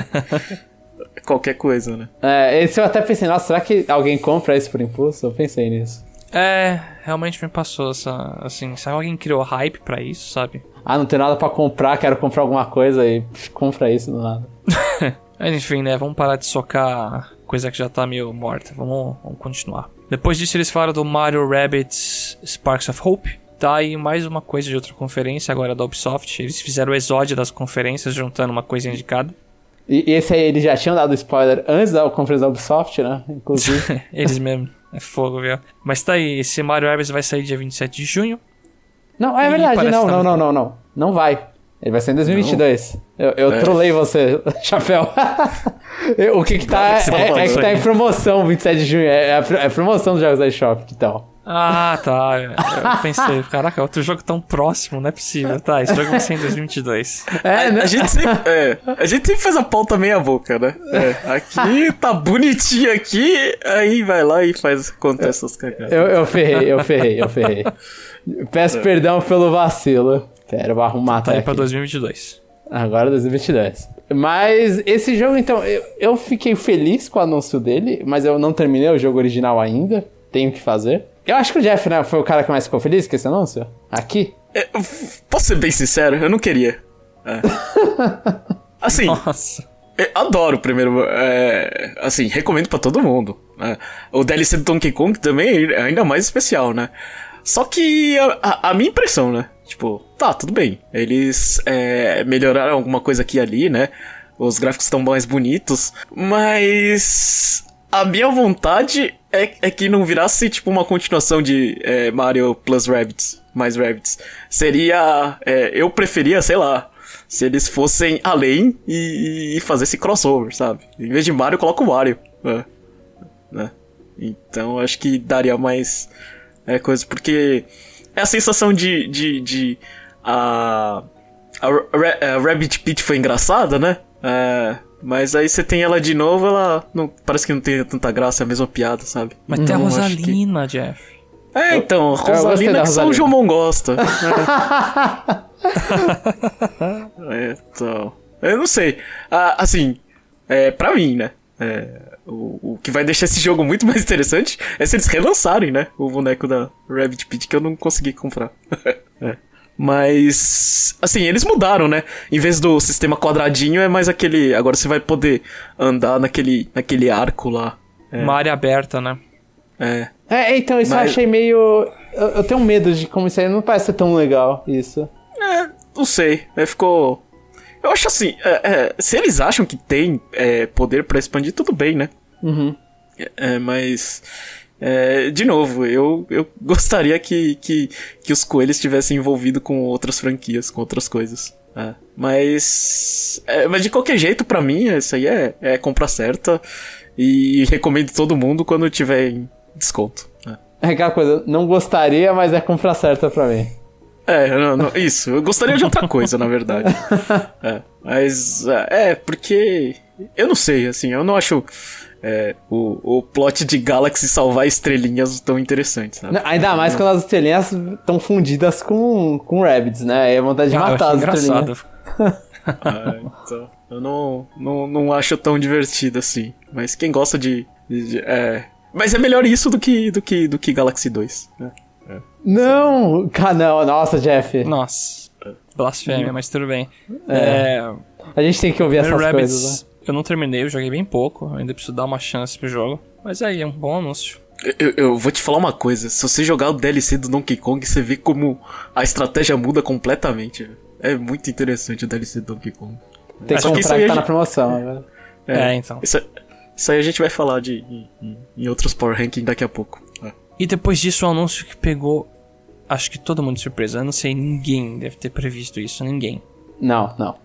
qualquer coisa, né? É, esse eu até pensei, nossa, será que alguém compra esse por impulso? Eu pensei nisso. É, realmente me passou essa. Assim, sabe alguém criou hype pra isso, sabe? Ah, não tem nada pra comprar, quero comprar alguma coisa e pff, compra isso do nada. Mas enfim, né? Vamos parar de socar coisa que já tá meio morta. Vamos, vamos continuar. Depois disso, eles falaram do Mario Rabbids Sparks of Hope. Tá aí mais uma coisa de outra conferência, agora da Ubisoft. Eles fizeram o exódio das conferências, juntando uma coisinha de cada. E, e esse aí eles já tinham dado spoiler antes da conferência da Ubisoft, né? Inclusive. Eles mesmo. É fogo, viu? Mas tá aí, esse Mario Rabbids vai sair dia 27 de junho. não, é verdade, não, tá não, não, não, não. Não vai. Ele vai ser em 2022. Eu, eu É. trolei você, chapéu. o que que tá. É, é falando que tá em promoção 27 de junho. É, é é promoção dos jogos da eShop, que tal? Ah, tá. Eu pensei, caraca, outro jogo tão próximo, não é possível. Tá, esse jogo vai ser em 2022. É, né? A gente sempre, é, a gente sempre faz a pauta meia boca, né? É, aqui tá bonitinho aqui, aí vai lá e faz acontece essas cagadas. Eu, eu ferrei, eu ferrei, eu ferrei. Peço perdão pelo vacilo. Pera, eu vou arrumar Tá até aí pra aqui. 2022. Agora 2022. Mas esse jogo, então, eu, eu fiquei feliz com o anúncio dele, mas eu não terminei o jogo original ainda. Tenho que fazer. Eu acho que o Jeff, né, foi o cara que mais ficou feliz com esse anúncio. Aqui. É, posso ser bem sincero? Eu não queria. É. Assim, Nossa. eu adoro o primeiro. é, assim, recomendo pra todo mundo. É, o DLC do Donkey Kong também é ainda mais especial, né? Só que a, a, a minha impressão, né? Tipo, tá, tudo bem. Eles é, melhoraram alguma coisa aqui e ali, né? Os gráficos estão mais bonitos. Mas. A minha vontade é, é que não virasse, tipo, uma continuação de é, Mario plus Rabbits. Mais Rabbits. Seria. É, eu preferia, sei lá. Se eles fossem além e, e fazer esse crossover, sabe? Em vez de Mario, coloca o Mario. É, né? Então acho que daria mais é, coisa. Porque é a sensação de. de, de a, a, a Rabbit Pit foi engraçada, né? É, mas aí você tem ela de novo, ela não, parece que não tem tanta graça, é a mesma piada, sabe? Mas tem a Rosalina, que... Jeff. É, então, Rosalina que só o João gosta. é, então. Eu não sei. Ah, assim, é, pra mim, né? É, o, o que vai deixar esse jogo muito mais interessante é se eles relançarem, né? O boneco da Rabbit Pit que eu não consegui comprar. é. Mas, assim, eles mudaram, né? Em vez do sistema quadradinho, é mais aquele. Agora você vai poder andar naquele, naquele arco lá. É. Uma área aberta, né? É. É, então, isso Mas... eu achei meio. Eu, eu, tenho medo de como isso aí não parece ser tão legal, isso. É, não sei. É, ficou. Eu acho assim, é, é, se eles acham que tem é, poder para expandir, tudo bem, né? Uhum. É, mas. É, de novo, eu, eu gostaria que, que, que os coelhos estivessem envolvidos com outras franquias, com outras coisas. É, mas. É, mas de qualquer jeito, para mim, isso aí é, é compra certa. E recomendo todo mundo quando tiver em desconto. É. é aquela coisa, não gostaria, mas é compra certa pra mim. É, não, não, isso. Eu gostaria de outra coisa, na verdade. É, mas, é, porque. Eu não sei, assim, eu não acho é, o, o plot de Galaxy salvar estrelinhas tão interessante, sabe? ainda mais quando as estrelinhas estão fundidas com, com Rabbids, né? É vontade de ah, matar as estrelinhas. ah, então, eu não, não, não acho tão divertido assim. Mas quem gosta de. de, de é... Mas é melhor isso do que, do que, do que Galaxy 2, né? Não! Não, nossa, Jeff. Nossa. Blasfêmia, mas tudo bem. É. é... A gente tem que ouvir essas Rabbids, coisas, né? Eu não terminei, eu joguei bem pouco, ainda preciso dar uma chance pro jogo. Mas aí, é um bom anúncio. Eu, eu, vou te falar uma coisa: se você jogar o DLC do Donkey Kong, você vê como a estratégia muda completamente. É muito interessante o DLC do Donkey Kong. Tem que comprar que, que tá na promoção, né? É, é, então. Isso, isso, aí a gente vai falar de, em, em outros Power Ranking daqui a pouco. É. E depois disso, o um anúncio que pegou. Acho que todo mundo de surpresa. Eu não sei, ninguém deve ter previsto isso, ninguém. Não, não.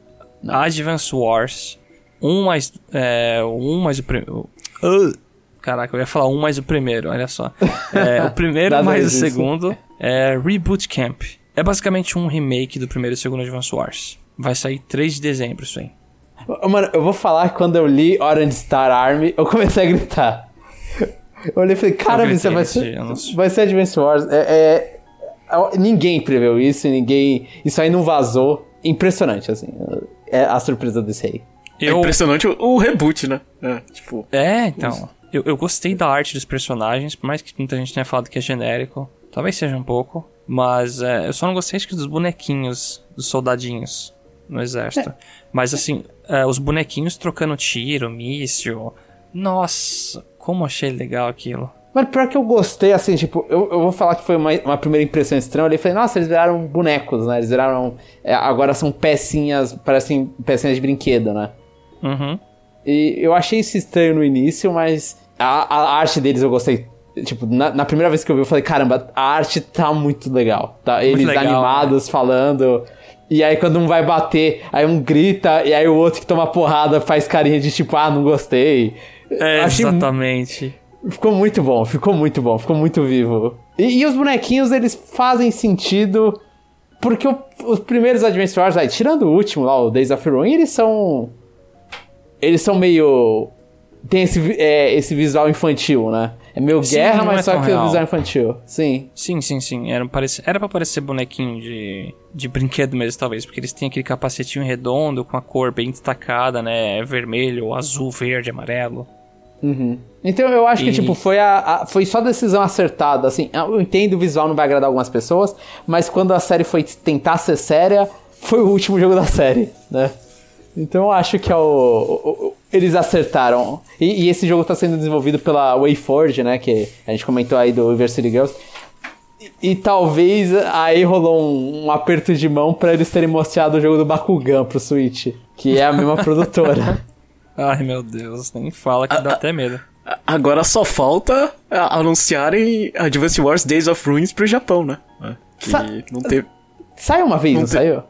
não. Advance Wars um mais. É, um mais o primeiro. Uh, caraca, eu ia falar um mais o primeiro, olha só. É, o primeiro mais o segundo é Reboot Camp. É basicamente um remake do primeiro e segundo Advance Wars. Vai sair 3 de dezembro isso aí. Mano, eu vou falar que quando eu li Orange Star Army, eu comecei a gritar. Eu olhei e falei, cara, isso vai ser, vai ser Advance Wars. É, é, ninguém preveu isso, ninguém. Isso aí não vazou. Impressionante, assim. É a surpresa desse aí. É eu... É impressionante o, o, reboot, né? É, tipo... é então. Eu, eu gostei da arte dos personagens, por mais que muita gente tenha falado que é genérico. Talvez seja um pouco. Mas é, eu só não gostei acho que dos bonequinhos, dos soldadinhos no exército. É. Mas assim, é, os bonequinhos trocando tiro, míssil. Nossa, como achei legal aquilo. Mas pior que eu gostei, assim, tipo, eu, eu vou falar que foi uma, uma primeira impressão estranha. Eu falei, nossa, eles viraram bonecos, né? Eles viraram. É, agora são pecinhas, parecem pecinhas de brinquedo, né? Uhum. E eu achei isso estranho no início, mas a, a arte deles eu gostei. Tipo, na, na, primeira vez que eu vi, eu falei, caramba, a arte tá muito legal. Tá? Eles legal, animados, né? falando. E aí quando um vai bater, aí um grita, e aí o outro que toma porrada faz carinha de tipo, ah, não gostei. É, exatamente. Ficou muito bom, ficou muito bom, ficou muito vivo. E, e os bonequinhos, eles fazem sentido. Porque o, os primeiros Advance Wars, aí, tirando o último lá, o Days of Ruin, eles são eles são meio. Tem esse, é, esse visual infantil, né? É meio sim, guerra, mas é só que o visual infantil. Sim. Sim, sim, sim. Era, parece, era pra parecer bonequinho de, de brinquedo mesmo, talvez. Porque eles têm aquele capacetinho redondo com a cor bem destacada, né? Vermelho, azul, verde, amarelo. Uhum. Então eu acho e... que, tipo, foi, a, a, foi só decisão acertada, assim. Eu entendo o visual não vai agradar algumas pessoas, mas quando a série foi tentar ser séria, foi o último jogo da série, né? Então eu acho que é o, o, eles acertaram. E, e esse jogo tá sendo desenvolvido pela WayForge, né? Que a gente comentou aí do University Girls. E, e talvez aí rolou um, um aperto de mão pra eles terem mostrado o jogo do Bakugan pro Switch. Que é a mesma produtora. Ai, meu Deus, nem fala que dá até medo. Agora só falta a- anunciarem Advance Wars Days of Ruins pro Japão, né? É, Que Sa- não teve. Saiu uma vez, não, Não te- saiu?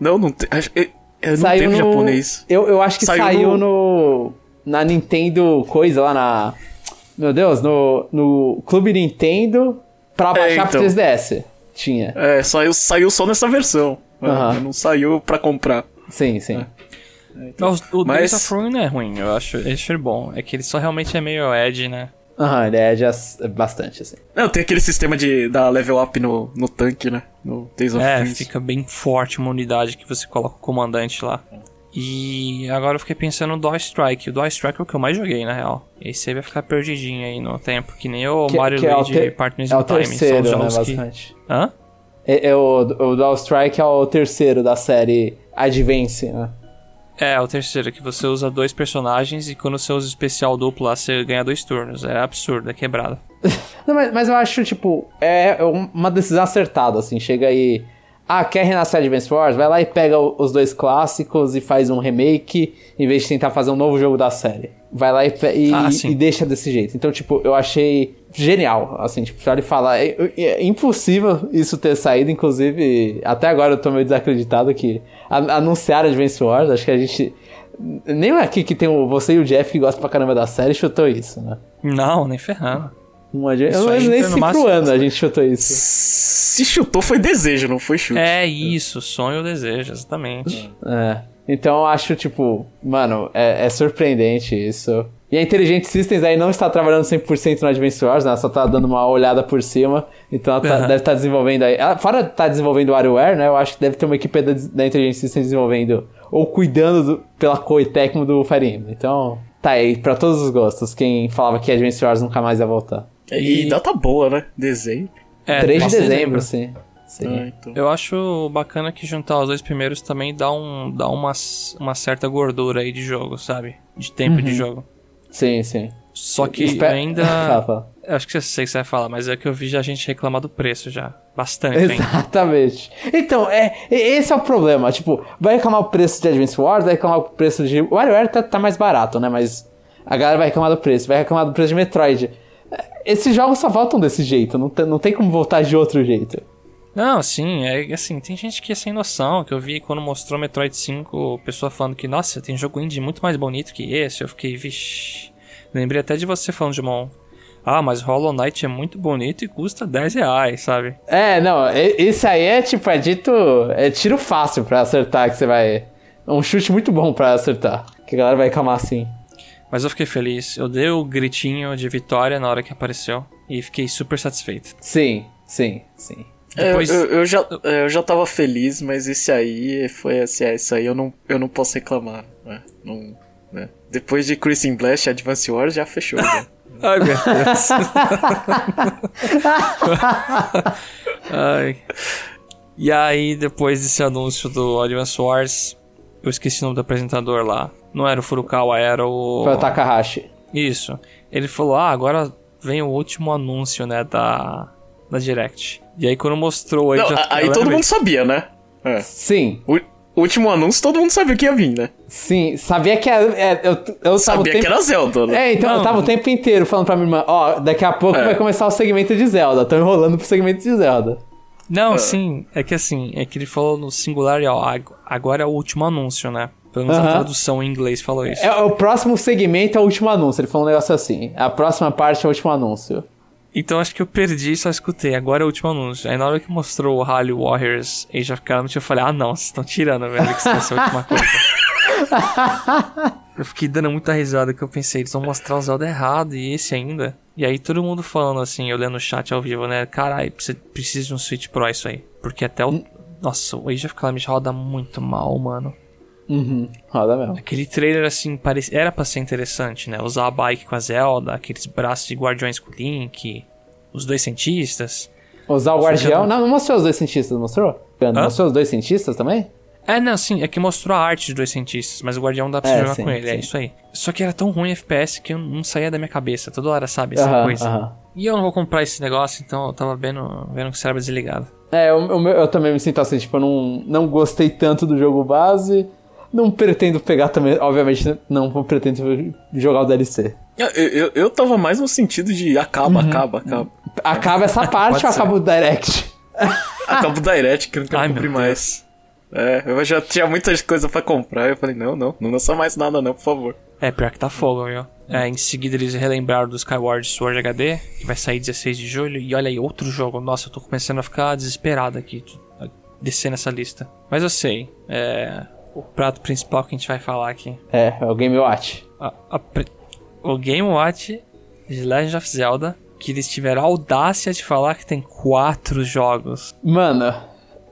Não, não, te, acho- é- é, não saiu teve no... japonês. Eu, eu acho que saiu, Saiu no... Na Nintendo coisa lá na... Meu Deus, no, no Clube Nintendo pra baixar pro então. 3DS. Tinha. É, saiu, saiu só nessa versão. É, Aham. Não saiu pra comprar. Sim, sim. Mas o Mas- Days of Ruin não é ruim, eu acho, eu acho ele bom. É que ele só realmente é meio edge, né? Aham, ele é já é bastante, assim. Não, tem aquele sistema de dar level up no, no tanque, né? No Days of É, fica bem forte uma unidade que você coloca o comandante lá. E agora eu fiquei pensando no Daw Strike. O Daw Strike é o que eu mais joguei, na real. Esse aí vai ficar perdidinho aí no tempo, que nem o Que- Mario que é o Luigi ter- Partners É o in Time. terceiro, São né, jogos que... basicamente. Hã? É, é o, o Dual Strike é o terceiro da série Advance, né? É, o terceiro, que você usa dois personagens e quando você usa especial duplo lá, você ganha dois turnos. É absurdo, é quebrado. Não, mas, mas eu acho, tipo, é uma decisão acertada, assim. Chega aí. Ah, quer renascer Advance Wars? Vai lá e pega os dois clássicos e faz um remake, em vez de tentar fazer um novo jogo da série. Vai lá e, e, Ah, e deixa desse jeito. Então, tipo, eu achei genial, assim, tipo, você olha e fala, é, é impossível isso ter saído, inclusive, até agora eu tô meio desacreditado que a, anunciaram Advance Wars, acho que a gente... Nem aqui que tem o, você e o Jeff que gostam pra caramba da série chutou isso, né? Não, nem ferrando. Um Isso eu não lembro nem se pro ano a gente chutou isso. Se chutou foi desejo, não foi chute. É isso, sonho ou desejo, exatamente. É. Então eu acho, tipo, mano, é, é surpreendente isso. E a Intelligent Systems aí não está trabalhando 100% no Advance Wars, né? Ela só tá dando uma olhada por cima. Então ela tá- Aham. deve estar desenvolvendo aí. Ela, fora de estar desenvolvendo o WarioWare, né? Eu acho que deve ter uma equipe da, da Intelligent Systems desenvolvendo ou cuidando do, pela Koei Tecmo do Fire Emblem. Então, tá aí, pra todos os gostos. Quem falava que Advance Wars nunca mais ia voltar. E, E- data boa, né? Desenho. É, 3 de dezembro, sim. Sim. Ah, então. Eu acho bacana que juntar os dois primeiros também dá, um, dá uma, uma certa gordura aí de jogo, sabe? De tempo de jogo. Sim, sim. Só que Espe- ainda. Eu acho que eu sei o que você vai falar, mas é que eu vi já gente reclamar do preço já. Bastante, hein? Exatamente. Então, é, esse é o problema. Tipo, vai reclamar o preço de Advance Wars, vai reclamar o preço de. O WarioWare tá, tá mais barato, né? Mas a galera vai reclamar do preço, vai reclamar do preço de Metroid. Esses jogos só voltam desse jeito, não tem, não tem como voltar de outro jeito. Não, sim, é assim, tem gente que é sem noção, que eu vi quando mostrou Metroid 5, pessoa falando que, nossa, tem jogo indie muito mais bonito que esse, eu fiquei, vixi. Lembrei até de você falando, Jumon. Ah, mas Hollow Knight é muito bonito e custa 10 reais, sabe? É, não, esse aí é tipo, é dito. É tiro fácil pra acertar que você vai. É um chute muito bom pra acertar. Que a galera vai reclamar assim. Mas eu fiquei feliz, eu dei o gritinho de vitória na hora que apareceu e fiquei super satisfeito. Sim, sim, sim. É, Depois- eu, eu já, é, eu já tava feliz, mas esse aí foi assim, é, esse aí eu não, eu não posso reclamar. né? Não, né? Depois de Crimson Blast e Advance Wars já fechou. já. Ai, meu Deus. Ai. E aí, depois desse anúncio do Advance Wars, eu esqueci o nome do apresentador lá. Não era o Furukawa, era o. Foi o Takahashi. Isso. Ele falou: Ah, agora vem o último anúncio, né, da, da Direct. E aí, quando mostrou ele. Não, já aí eu todo mundo sabia, né? É. Sim, O último anúncio todo mundo sabia que ia vir, né? sim. Sabia que era. é, eu, eu tava o Sabia tempo... que era Zelda, né? É, então eu Não. tava o tempo inteiro falando pra minha irmã, ó, daqui a pouco É. vai começar o segmento de Zelda. Tô enrolando pro segmento de Zelda. Não, Ah. sim. É que assim, é que ele falou no singular, ó, ag- agora é o último anúncio, né? Pelo menos a tradução em inglês falou isso. É, o próximo segmento é o último anúncio. Ele falou um negócio assim. A próxima parte é o último anúncio. Então acho que eu perdi e só escutei. Agora é o último anúncio. Aí na hora que mostrou o Rally Warriors Age of Calamity, eu falei, ah não, vocês estão tirando, velho, que isso vai ser a última coisa. eu fiquei dando muita risada que eu pensei, eles vão mostrar o Zelda errado e esse ainda. E aí todo mundo falando assim, eu lendo o chat ao vivo, né? Caralho, precisa, precisa de um Switch Pro isso aí. Porque até o. Nossa, o Age of Calamity roda muito mal, mano. Uhum. Roda mesmo. Aquele trailer, assim, parece... era pra ser interessante, né? Usar a bike com a Zelda, aqueles braços de guardiões com o Link, os dois cientistas. Usar o guardião. Não, não mostrou os dois cientistas, mostrou? Hã? Mostrou os dois cientistas também? É, não, sim, é que mostrou a arte de dois cientistas, mas o Guardião dá pra É, jogar sim, com ele, é sim. isso aí. Só que era tão ruim FPS que eu não saía da minha cabeça, toda hora, sabe, essa Aham, coisa. aham. E eu não vou comprar esse negócio, então eu tava vendo, vendo com o cérebro desligado. É, o meu- eu também me sinto assim, tipo, eu não, não gostei tanto do jogo base. Não pretendo pegar também, obviamente, não vou pretendo jogar o DLC. Eu, eu, eu tava mais no sentido de acaba, Uhum. acaba, acaba. Acaba essa parte ou acaba o Direct? Acaba o Direct, que eu não quero Ai, cumprir mais. É, eu já tinha muitas coisas pra comprar. Eu falei, não, não, não lança mais nada não, por favor. É, pior que tá fogo, viu? É, em seguida eles relembraram do Skyward Sword HD, que vai sair 16 de julho, e olha aí, outro jogo. Nossa, eu tô começando a ficar desesperado aqui, a descer nessa lista. Mas eu sei, é... O prato principal que a gente vai falar aqui. É, é o Game Watch. A- a o Game Watch de Legend of Zelda, que eles tiveram a audácia de falar que tem quatro jogos. Mano,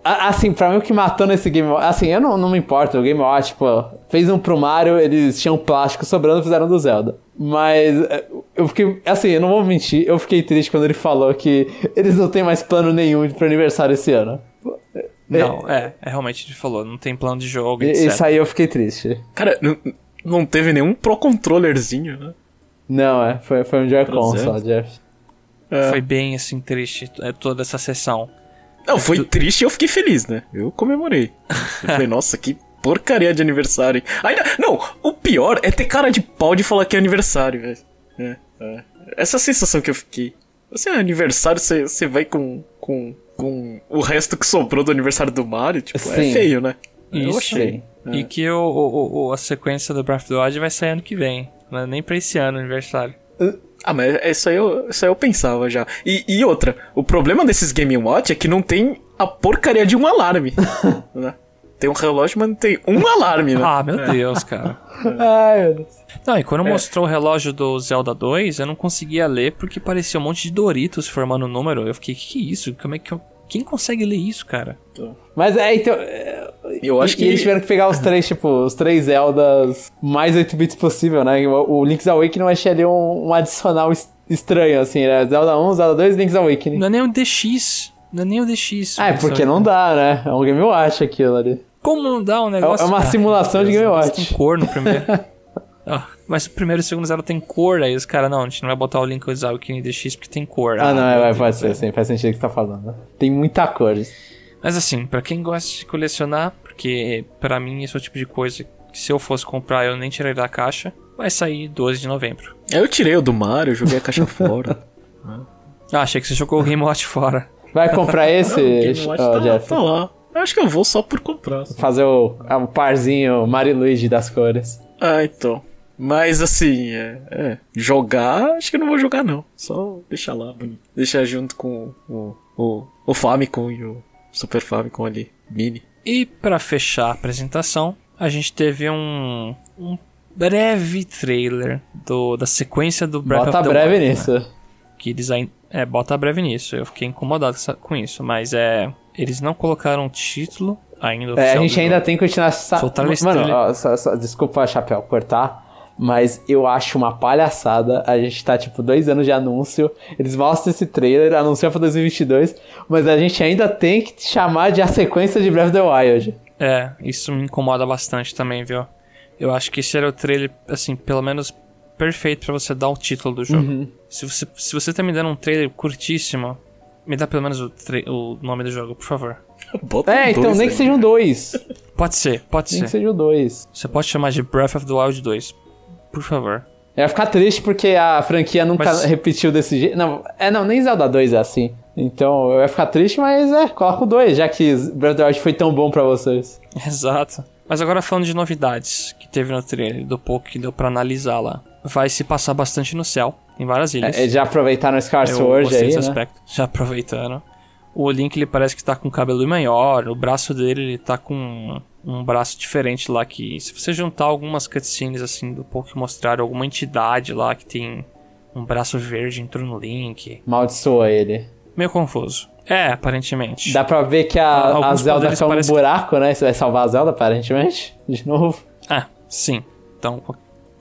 assim, pra mim o que matou nesse Game Watch. Assim, eu não, não me importo, o Game Watch, pô, fez um pro Mario, eles tinham plástico sobrando e fizeram do Zelda. Mas é, eu fiquei. Assim, eu não vou mentir, eu fiquei triste quando ele falou que eles não têm mais plano nenhum pro aniversário esse ano. Não, é, é realmente ele falou, não tem plano de jogo, E- etc. Isso aí eu fiquei triste. Cara, não, não teve nenhum Pro Controllerzinho, né? Não, é, foi, foi um Joy-Con só. Jeff. É. Foi bem assim triste é, toda essa sessão. Não, foi triste e eu fiquei feliz, né? Eu comemorei. Eu falei, nossa, que porcaria de aniversário. Ainda, não, o pior é ter cara de pau de falar que é aniversário, velho. É, é. Essa sensação que eu fiquei. Você é aniversário, você, você vai com, com, com o resto que sobrou do aniversário do Mario, tipo, Sim. é feio, né? Eu Isso. achei. E que o, o- o- a sequência do Breath of the Wild vai sair ano que vem. Não é nem pra esse ano, aniversário. Ah, mas isso aí eu, isso aí eu pensava já. E, e outra, o problema desses Game Watch é que não tem a porcaria de um alarme. né? Tem um relógio, mas não tem um alarme, né? Ah, meu Deus, cara. Ai, meu Deus. Não, e quando mostrou o relógio do Zelda 2, eu não conseguia ler porque parecia um monte de Doritos formando um número. Eu fiquei, que que é isso? Como é que eu... Quem consegue ler isso, cara? Mas é, então. é, Eu acho e, que. eles tiveram que pegar os três, tipo, os três Zeldas mais 8 bits possível, né? O, o Link's Awakening eu achei ali um, um adicional es- estranho, assim, né? Zelda 1, Zelda 2 e Link's Awakening. Não é nem o DX. Não é nem o DX. Ah, é porque não dá, né? É um Game Watch aquilo ali. Como não dá um negócio? É uma simulação de Game Watch. Tem cor no primeiro. Ah, mas o primeiro e o segundo Zelda tem cor, aí os caras, não, a gente não vai botar o Link Awakening DX porque tem cor. Ah, não, é, vai, Deus, pode ser, velho. sim, faz sentido o que você tá falando. Tem muita cor. Mas assim, pra quem gosta de colecionar, porque pra mim esse é o tipo de coisa que se eu fosse comprar eu nem tiraria da caixa, vai sair 12 de novembro. Eu tirei o do Mario, joguei a caixa fora. Ah, achei que você jogou o Game Watch fora. Vai comprar esse, O Game Watch ó, tá, Jeff? tá lá. Eu acho que eu vou só por comprar. só. Fazer o, o parzinho Mario e Luigi das cores. Ah, então. Mas assim, é, é, Jogar, acho que eu não vou jogar não. Só deixar lá, bonito. Deixar junto com o, o, o Famicom e o Super Famicom ali, mini. E pra fechar a apresentação, a gente teve um, um breve trailer do, da sequência do Breath Bota of the breve Wild, né? nisso. que eles ainda. É, bota breve nisso. Eu fiquei incomodado com isso. Mas é. Eles não colocaram o título ainda. É, a gente ainda jogo. tem que continuar. Sa... Soltaram Mano, ó, só- só- desculpa, Chapéu, cortar. Mas eu acho uma palhaçada. A gente tá, tipo, dois anos de anúncio. Eles mostram esse trailer, anunciam pra 2022. Mas a gente ainda tem que chamar de a sequência de Breath of the Wild. É, isso me incomoda bastante também, viu? Eu acho que esse era o trailer, assim, pelo menos perfeito pra você dar o título do jogo. Uhum. Se, você, se você tá me dando um trailer curtíssimo, me dá pelo menos o, o nome do jogo, por favor. Bota É, então dois nem aí. que sejam dois. Pode ser, pode Nem que ser. sejam dois. Você pode chamar de Breath of the Wild 2. Por favor. Eu ia ficar triste porque a franquia nunca Mas- repetiu desse jeito. Não, é, não, nem Zelda 2 é assim. Então eu ia ficar triste, mas é, coloca o 2, já que Breath of the Wild foi tão bom pra vocês. Exato. Mas agora falando de novidades que teve no trailer, do pouco que deu pra analisar lá. Vai se passar bastante no céu, em várias ilhas. É, eles já aproveitaram o Scar Sword aí, né? aspecto. Já aproveitando. O Link, ele parece que tá com cabelo maior. O braço dele, ele tá com um braço diferente lá que... Se você juntar algumas cutscenes, assim, do pouco que mostraram, alguma entidade lá que tem um braço verde entrou no Link. Maldiçoa ele. Meio confuso. É, aparentemente. Dá pra ver que a, a alguns Zelda no parecem- buraco, né? Você vai salvar a Zelda, aparentemente. De novo. Ah, sim. Então,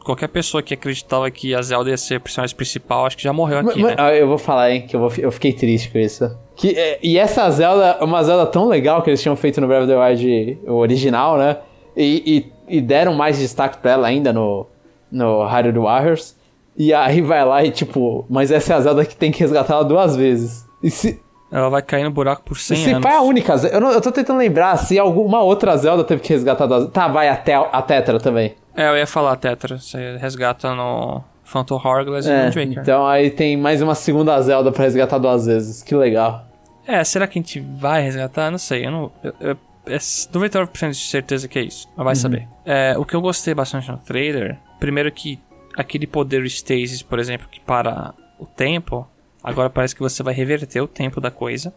qualquer pessoa que acreditava que a Zelda ia ser a personagem principal, acho que já morreu aqui, Mas- né? ah, Eu vou falar, hein, que eu, vou, eu fiquei triste com isso. Que, é, e essa Zelda, uma Zelda tão legal que eles tinham feito no Breath of the Wild original, né? E, e- e deram mais destaque pra ela ainda no, no Hyrule Warriors. E aí vai lá e tipo, mas essa é a Zelda que tem que resgatar ela duas vezes. E se, Ela vai cair no buraco por 100 se anos. pá é a única Zelda, eu, não- eu tô tentando lembrar se alguma outra Zelda teve que resgatar duas Tá, vai até a Tetra também. É, eu ia falar Tetra. Você resgata no Phantom Hourglass e É, Wind Waker. então aí tem mais uma segunda Zelda pra resgatar duas vezes. Que legal. É, será que a gente vai resgatar? Não sei, eu não... Eu, eu, é 99% de certeza que é isso, mas vai saber. É, o que eu gostei bastante no trailer, primeiro que aquele poder Stasis, por exemplo, que para o tempo, agora parece que você vai reverter o tempo da coisa.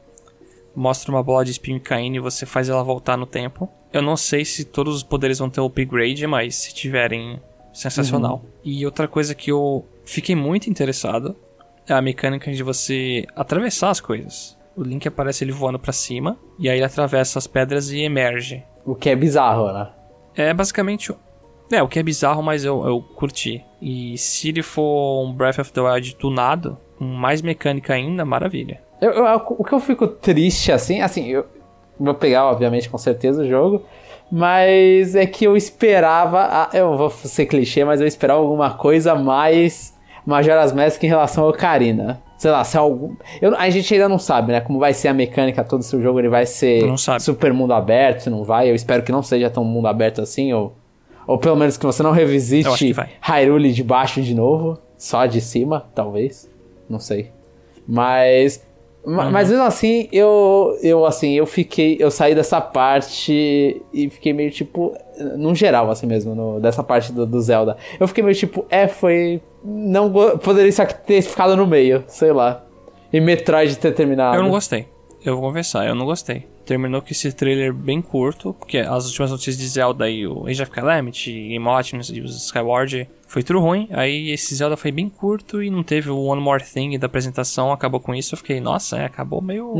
Mostra uma bola de espinho caindo e você faz ela voltar no tempo. Eu não sei se todos os poderes vão ter upgrade, mas se tiverem, sensacional. E outra coisa que eu fiquei muito interessado é a mecânica de você atravessar as coisas. O Link aparece ele voando pra cima, e aí ele atravessa as pedras e emerge. O que é bizarro, né? É basicamente. É, o que é bizarro, mas eu, eu curti. E se ele for um Breath of the Wild tunado, mais mecânica ainda, maravilha. Eu- eu- o que eu fico triste, assim, assim, eu vou pegar, obviamente, com certeza o jogo, mas é que eu esperava, ah, eu vou ser clichê, mas eu esperava alguma coisa mais Majora's Mask em relação ao Ocarina. Sei lá, se algum... Eu, a gente ainda não sabe, né, como vai ser a mecânica todo se o jogo ele vai ser super mundo aberto, se não vai, eu espero que não seja tão mundo aberto assim, ou, ou pelo menos que você não revisite. Hyrule de baixo de novo, só de cima, talvez, não sei. Mas. ma- Uhum. Mas mesmo assim, eu. Eu assim, eu fiquei. Eu saí dessa parte e fiquei meio tipo. Num geral, assim mesmo, no- dessa parte do, do Zelda. Eu fiquei meio tipo, é, foi. Não poderia ter ficado no meio, sei lá. E Metroid ter terminado. Eu não gostei. Eu vou confessar, eu não gostei. Terminou com esse trailer bem curto, porque as últimas notícias de Zelda e o Age of Calamity, Game Optimus e o Skyward foi tudo ruim. Aí esse Zelda foi bem curto e não teve o One More Thing da apresentação, acabou com isso. Eu fiquei, nossa, é, acabou meio.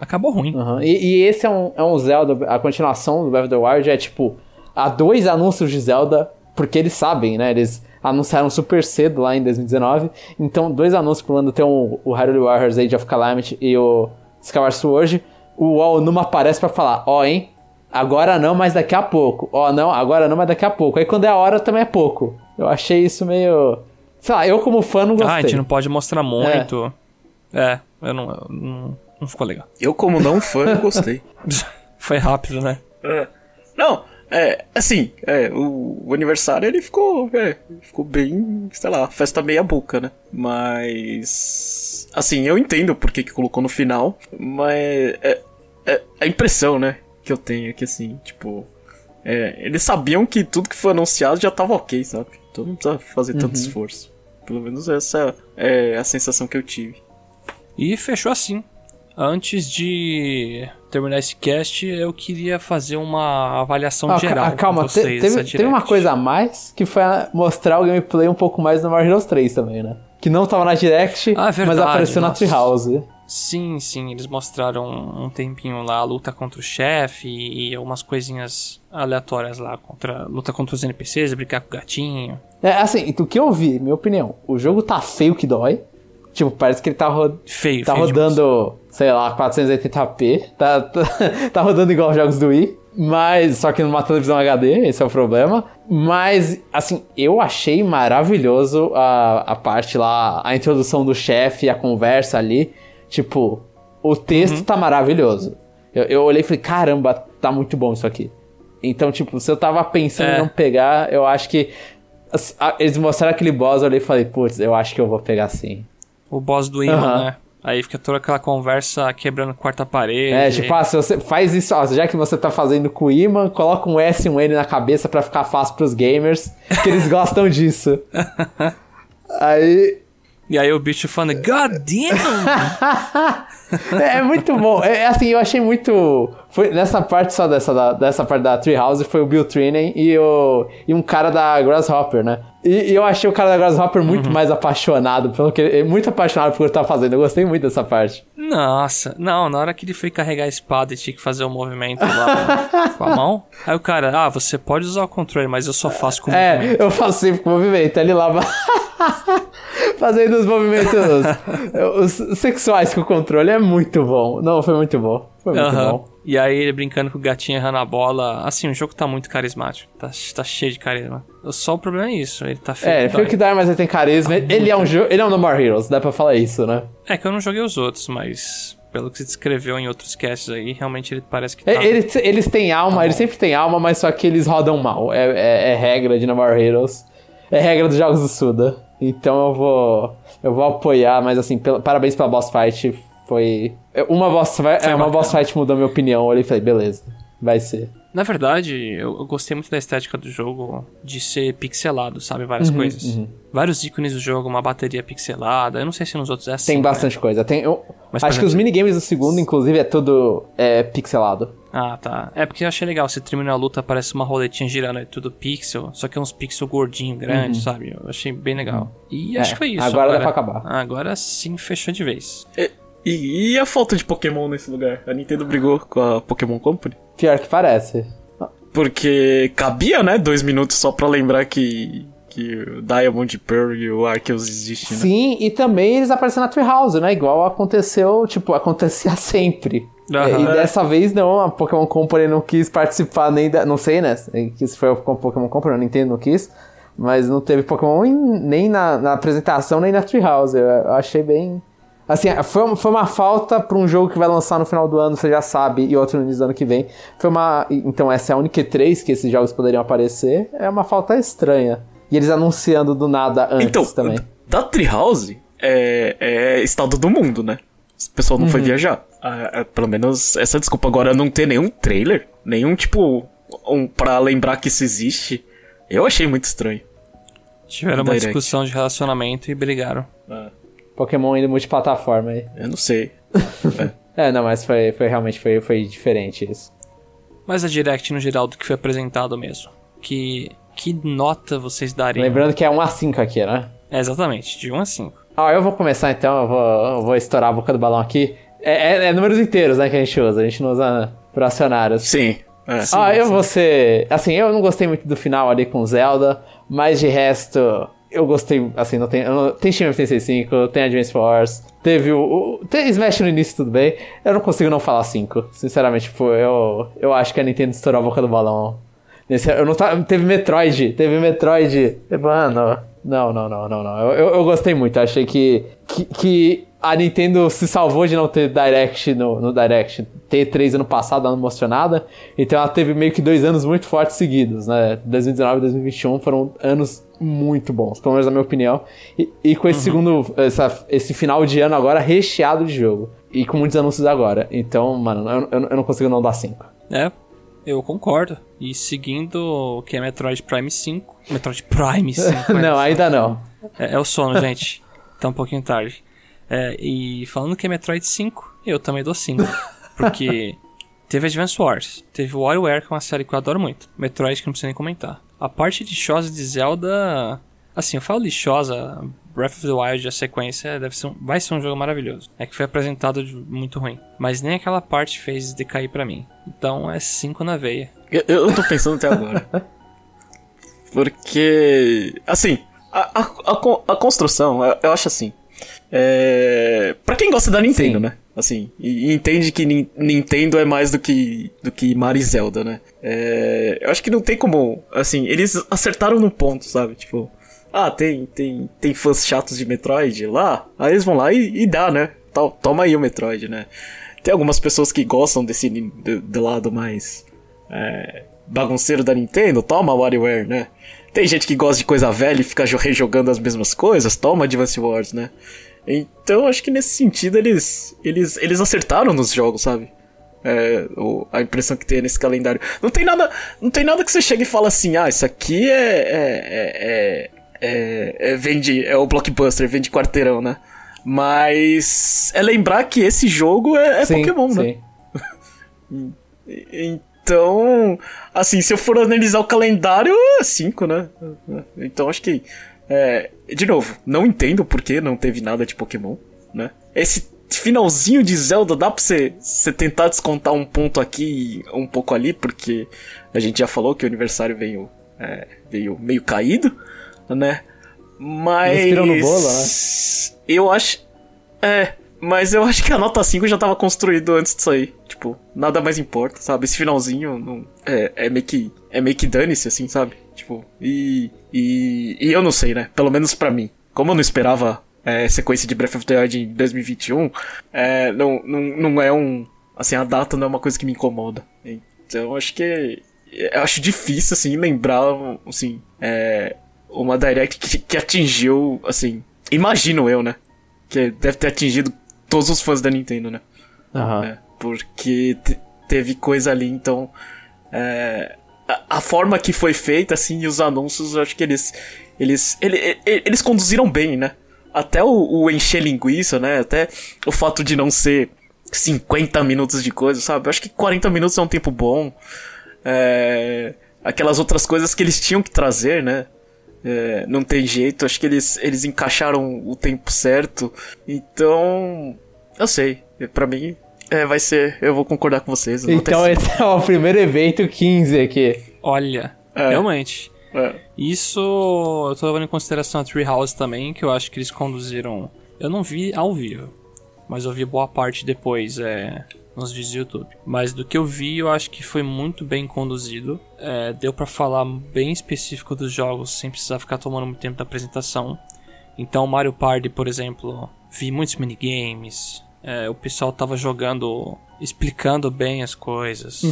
Acabou ruim. Aham. E, e esse é um, é um Zelda, a continuação do Breath of the Wild é tipo, há dois anúncios de Zelda, porque eles sabem, né? Eles anunciaram super cedo lá em 2019. Então, dois anúncios quando tem o, o Hyrule Warriors Age of Calamity e o Skyward Sword. O Aonuma aparece pra falar, ó, hein? Agora não, mas daqui a pouco. Ó, não, agora não, mas daqui a pouco. Aí quando é a hora também é pouco. Eu achei isso meio. Sei lá, eu como fã não gostei. Ah, a gente não pode mostrar muito. É, eu não, eu não. Não ficou legal. Eu, como não fã, gostei. Foi rápido, né? É. É, assim, é, o, o aniversário ele ficou, é, ficou bem, sei lá, festa meia boca, né? Mas, assim, eu entendo por que que colocou no final, mas é, é a impressão, né, que eu tenho é que, assim, tipo, é, eles sabiam que tudo que foi anunciado já tava ok, sabe? Então não precisa fazer tanto esforço. Pelo menos essa é a sensação que eu tive. E fechou assim. Antes de terminar esse cast, eu queria fazer uma avaliação Ah, geral. ca- calma, vocês teve, teve uma coisa a mais que foi mostrar o gameplay um pouco mais no Bros 3 também, né? Que não tava na Direct, Ah, mas verdade, apareceu na nossa. Treehouse. Sim, sim, eles mostraram um tempinho lá a luta contra o chefe e algumas coisinhas aleatórias lá, contra luta contra os NPCs, brincar com o gatinho. É, assim, do que eu vi, minha opinião, o jogo tá feio que dói. Tipo, parece que ele tá, ro- Feio, tá feio rodando, sei lá, 480p. Tá, tá, tá rodando igual os jogos do Wii. Mas, só que numa televisão HD, esse é o problema. Mas, assim, eu achei maravilhoso a, a parte lá, a introdução do chefe, a conversa ali. Tipo, o texto tá maravilhoso. Eu, eu olhei e falei, caramba, tá muito bom isso aqui. Então, tipo, se eu tava pensando É. em não pegar, eu acho que. Eles mostraram aquele boss, eu olhei e falei, putz, eu acho que eu vou pegar sim. O boss do imã, Aham. né? Aí fica toda aquela conversa quebrando quarta parede. É, tipo, ah, se você faz isso, ó, já que você tá fazendo com o imã, coloca um S e um N na cabeça pra ficar fácil pros gamers, que eles gostam disso. Aí. E aí o bicho falando, God damn! É, é muito bom. É, é assim, eu achei muito. Foi nessa parte só dessa, da, dessa parte da Treehouse foi o Bill Trinan e, o, e um cara da Grasshopper, né? E, e eu achei o cara da Grasshopper muito mais apaixonado pelo que ele, muito apaixonado por o que ele tá fazendo. Eu gostei muito dessa parte. Nossa, não, na hora que ele foi carregar a espada e tinha que fazer o movimento lá com a mão. Aí o cara, ah, você pode usar o controle, mas eu só faço com o É, movimento. eu faço sempre com movimento. Ele lá fazendo os movimentos os sexuais com o controle. É muito bom. Não, foi muito bom. Foi muito Aham. bom. E aí ele brincando com o gatinho errando a bola. Assim, o jogo tá muito carismático. Tá, tá cheio de carisma. Só o problema é isso. Ele tá feio. É, que foi o dói. que dá, mas ele tem carisma. Ele é um jogo. Ele é um No More Heroes, dá pra falar isso, né? É que eu não joguei os outros, mas pelo que você descreveu em outros casts aí, realmente ele parece que tá. É, Eles, eles têm alma, eles sempre têm alma, mas só que eles rodam mal. É, é- é regra de No More Heroes. É regra dos jogos do Suda. Então eu vou. Eu vou apoiar, mas assim, parabéns pela boss fight. Foi. Uma boss, fight- é, uma boss fight mudou minha opinião. Eu olhei e falei, beleza, vai ser. Na verdade, eu, eu gostei muito da estética do jogo de ser pixelado, sabe? Várias Uhum, coisas. Vários ícones do jogo, uma bateria pixelada. Eu não sei se nos outros é assim. Tem né? bastante coisa. Tem, eu, Mas, acho que os exemplo- minigames do segundo, inclusive, é tudo é, pixelado. Ah, tá. É porque eu achei legal. Você termina a luta, parece uma roletinha girando, é tudo pixel. Só que é uns pixel gordinho, grande, sabe? Eu achei bem legal. E acho Uhum. É, que foi isso. agora dá pra acabar. Agora sim fechou de vez. E, e a falta de Pokémon nesse lugar? A Nintendo brigou com a Pokémon Company? Pior que parece. Porque cabia, né? Dois minutos só pra lembrar que, que o Diamond Pearl e o Arceus existem, né? Sim, e também eles apareceram na Treehouse, né? Igual aconteceu, tipo, acontecia sempre. Aham. E dessa vez não, a Pokémon Company não quis participar nem da. Não sei, né? Se foi a Pokémon Company, a Nintendo não quis. Mas não teve Pokémon em- nem na, na apresentação, nem na Treehouse. Eu, eu achei bem. Assim, foi, uma- foi uma falta pra um jogo que vai lançar no final do ano, você já sabe, e outro no início do ano que vem. Foi uma. Então, essa é a única E3 que esses jogos poderiam aparecer. É uma falta estranha. E eles anunciando do nada antes Então, também. da Treehouse é, é estado do mundo, né? O pessoal não foi Uhum. viajar. Ah, é, pelo menos essa desculpa agora não ter nenhum trailer, nenhum tipo um para lembrar que isso existe. Eu achei muito estranho. Tiveram uma Direct. discussão de relacionamento e brigaram. Ah, Pokémon indo multiplataforma aí. eu não sei. É, não, mas foi, foi realmente foi, foi diferente isso. Mas a Direct no geral do que foi apresentado mesmo. Que, que nota vocês dariam? Lembrando que é 1 a 5 aqui, né? É, exatamente, de 1 a 5. Ó, eu vou começar então, eu vou, eu vou estourar a boca do balão aqui. É, é- é números inteiros, né, que a gente usa, a gente não usa fracionários. Sim. É. ah, eu vou ser. Assim, eu não gostei muito do final ali com Zelda, mas de resto, eu gostei. Assim, não tem. não- tem Shin Megami Tensei 5, tem Advance Force, teve o, o. Tem Smash no início, tudo bem. Eu não consigo não falar 5. Sinceramente, tipo, eu, eu acho que a Nintendo estourou a boca do balão. Nesse, eu não teve Metroid, teve Metroid. Mano, não, não, não, não, não. Eu, eu, eu gostei muito. Eu achei que, que, que a Nintendo se salvou de não ter Direct no, no Direct. Ter três ano passado, ela não mostrou nada. Então ela teve meio que dois anos muito fortes seguidos, né? 2019 e 2021 foram anos muito bons, pelo menos na minha opinião. E, e com esse segundo, essa- esse final de ano agora recheado de jogo. E com muitos anúncios agora. Então, mano, eu, eu, eu não consigo não dar 5. É, eu concordo. E seguindo o que é Metroid Prime 5. Metroid Prime 5. não, é, ainda não. é, é o sono, gente. Tá um pouquinho tarde. É, e falando que é Metroid 5, eu também dou 5. Porque teve Advance Wars, teve WarioWare, que é uma série que eu adoro muito. Metroid que não precisa nem comentar. A parte lixosa de Zelda. Assim, eu falo lixosa, Breath of the Wild, a sequência, deve ser um- vai ser um jogo maravilhoso. É que foi apresentado de muito ruim. Mas nem aquela parte fez decair pra mim. Então é 5 na veia. Eu, eu tô pensando até agora. Porque, assim, a, a, a, a construção, eu, eu acho assim. É, pra quem gosta da Nintendo, Sim. né? Assim, e, e entende que Nin- Nintendo é mais do que, do que Mario e Zelda, né? É, eu acho que não tem como. Assim, eles acertaram no ponto, sabe? Tipo, ah, tem, tem, tem fãs chatos de Metroid lá, aí eles vão lá e, e dá, né? To- Toma aí o Metroid, né? Tem algumas pessoas que gostam desse do, do lado mais é, bagunceiro da Nintendo, toma WarioWare, né? Tem gente que gosta de coisa velha e fica jo- rejogando as mesmas coisas, toma Advance Wars, né? Então acho que nesse sentido eles eles, eles acertaram nos jogos, sabe? É, o- a impressão que tem nesse calendário. Não tem nada, não tem nada que você chegue e fala assim, ah, isso aqui é, é, é, é, é- vende, é o blockbuster, vende quarteirão, né? Mas é lembrar que esse jogo é, é Sim, Pokémon, né? sim. E- Então, assim, se eu for analisar o calendário, é 5, né? Então acho que. É, de novo, não entendo por que não teve nada de Pokémon, né? Esse finalzinho de Zelda dá pra você, você tentar descontar um ponto aqui e um pouco ali, porque a gente já falou que o aniversário veio, é, veio meio caído, né? Mas. no bolo, né? Eu acho. É, mas eu acho que a nota 5 já tava construído antes disso aí. Tipo, nada mais importa, sabe? Esse finalzinho não, é, é meio que. É meio que dane-se, assim, sabe? Tipo, e, e. E eu não sei, né? Pelo menos para mim. Como eu não esperava é, sequência de Breath of the Wild em 2021, é, não, não, não é um. Assim, a data não é uma coisa que me incomoda. Então acho que. Eu acho difícil, assim, lembrar, assim, é, uma Direct que, que atingiu, assim. Imagino eu, né? Que deve ter atingido todos os fãs da Nintendo, né? Aham. É, porque te- teve coisa ali, então. é, a, forma que foi feita, assim, e os anúncios, acho que eles. Eles, ele- e- eles conduziram bem, né? Até o, o encher linguiça, né? Até o fato de não ser 50 minutos de coisa, sabe? Eu acho que 40 minutos é um tempo bom. É, aquelas outras coisas que eles tinham que trazer, né? É, não tem jeito, acho que eles, eles encaixaram o tempo certo. Então, eu sei, pra mim é, vai ser. Eu vou concordar com vocês. Então ter- esse é o primeiro evento 15 aqui. Olha, É. realmente. é. Isso eu tô levando em consideração a Treehouse também, que eu acho que eles conduziram. Eu não vi ao vivo, mas eu vi boa parte depois é, nos vídeos do YouTube. Mas do que eu vi, eu acho que foi muito bem conduzido. É, deu pra falar bem específico dos jogos sem precisar ficar tomando muito tempo da apresentação. Então, Mario Party, por exemplo, vi muitos minigames. É, o pessoal tava jogando, explicando bem as coisas.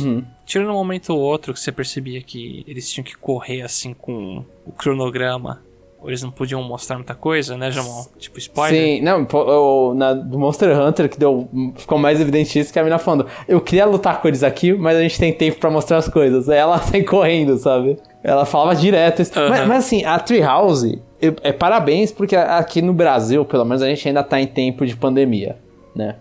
Tirando um momento ou outro que você percebia que eles tinham que correr assim com o cronograma. Ou eles não podiam mostrar muita coisa, né, Jamon? Tipo spoiler. Sim, não, o- na, do Monster Hunter que deu, ficou mais evidente isso que a mina falando. Eu queria lutar com eles aqui, mas a gente tem tempo pra mostrar as coisas. Aí ela sai correndo, sabe? Ela falava direto. isso. Aham. Mas, mas assim, a Treehouse, eu- é parabéns, porque aqui no Brasil, pelo menos, a gente ainda tá em tempo de pandemia, né?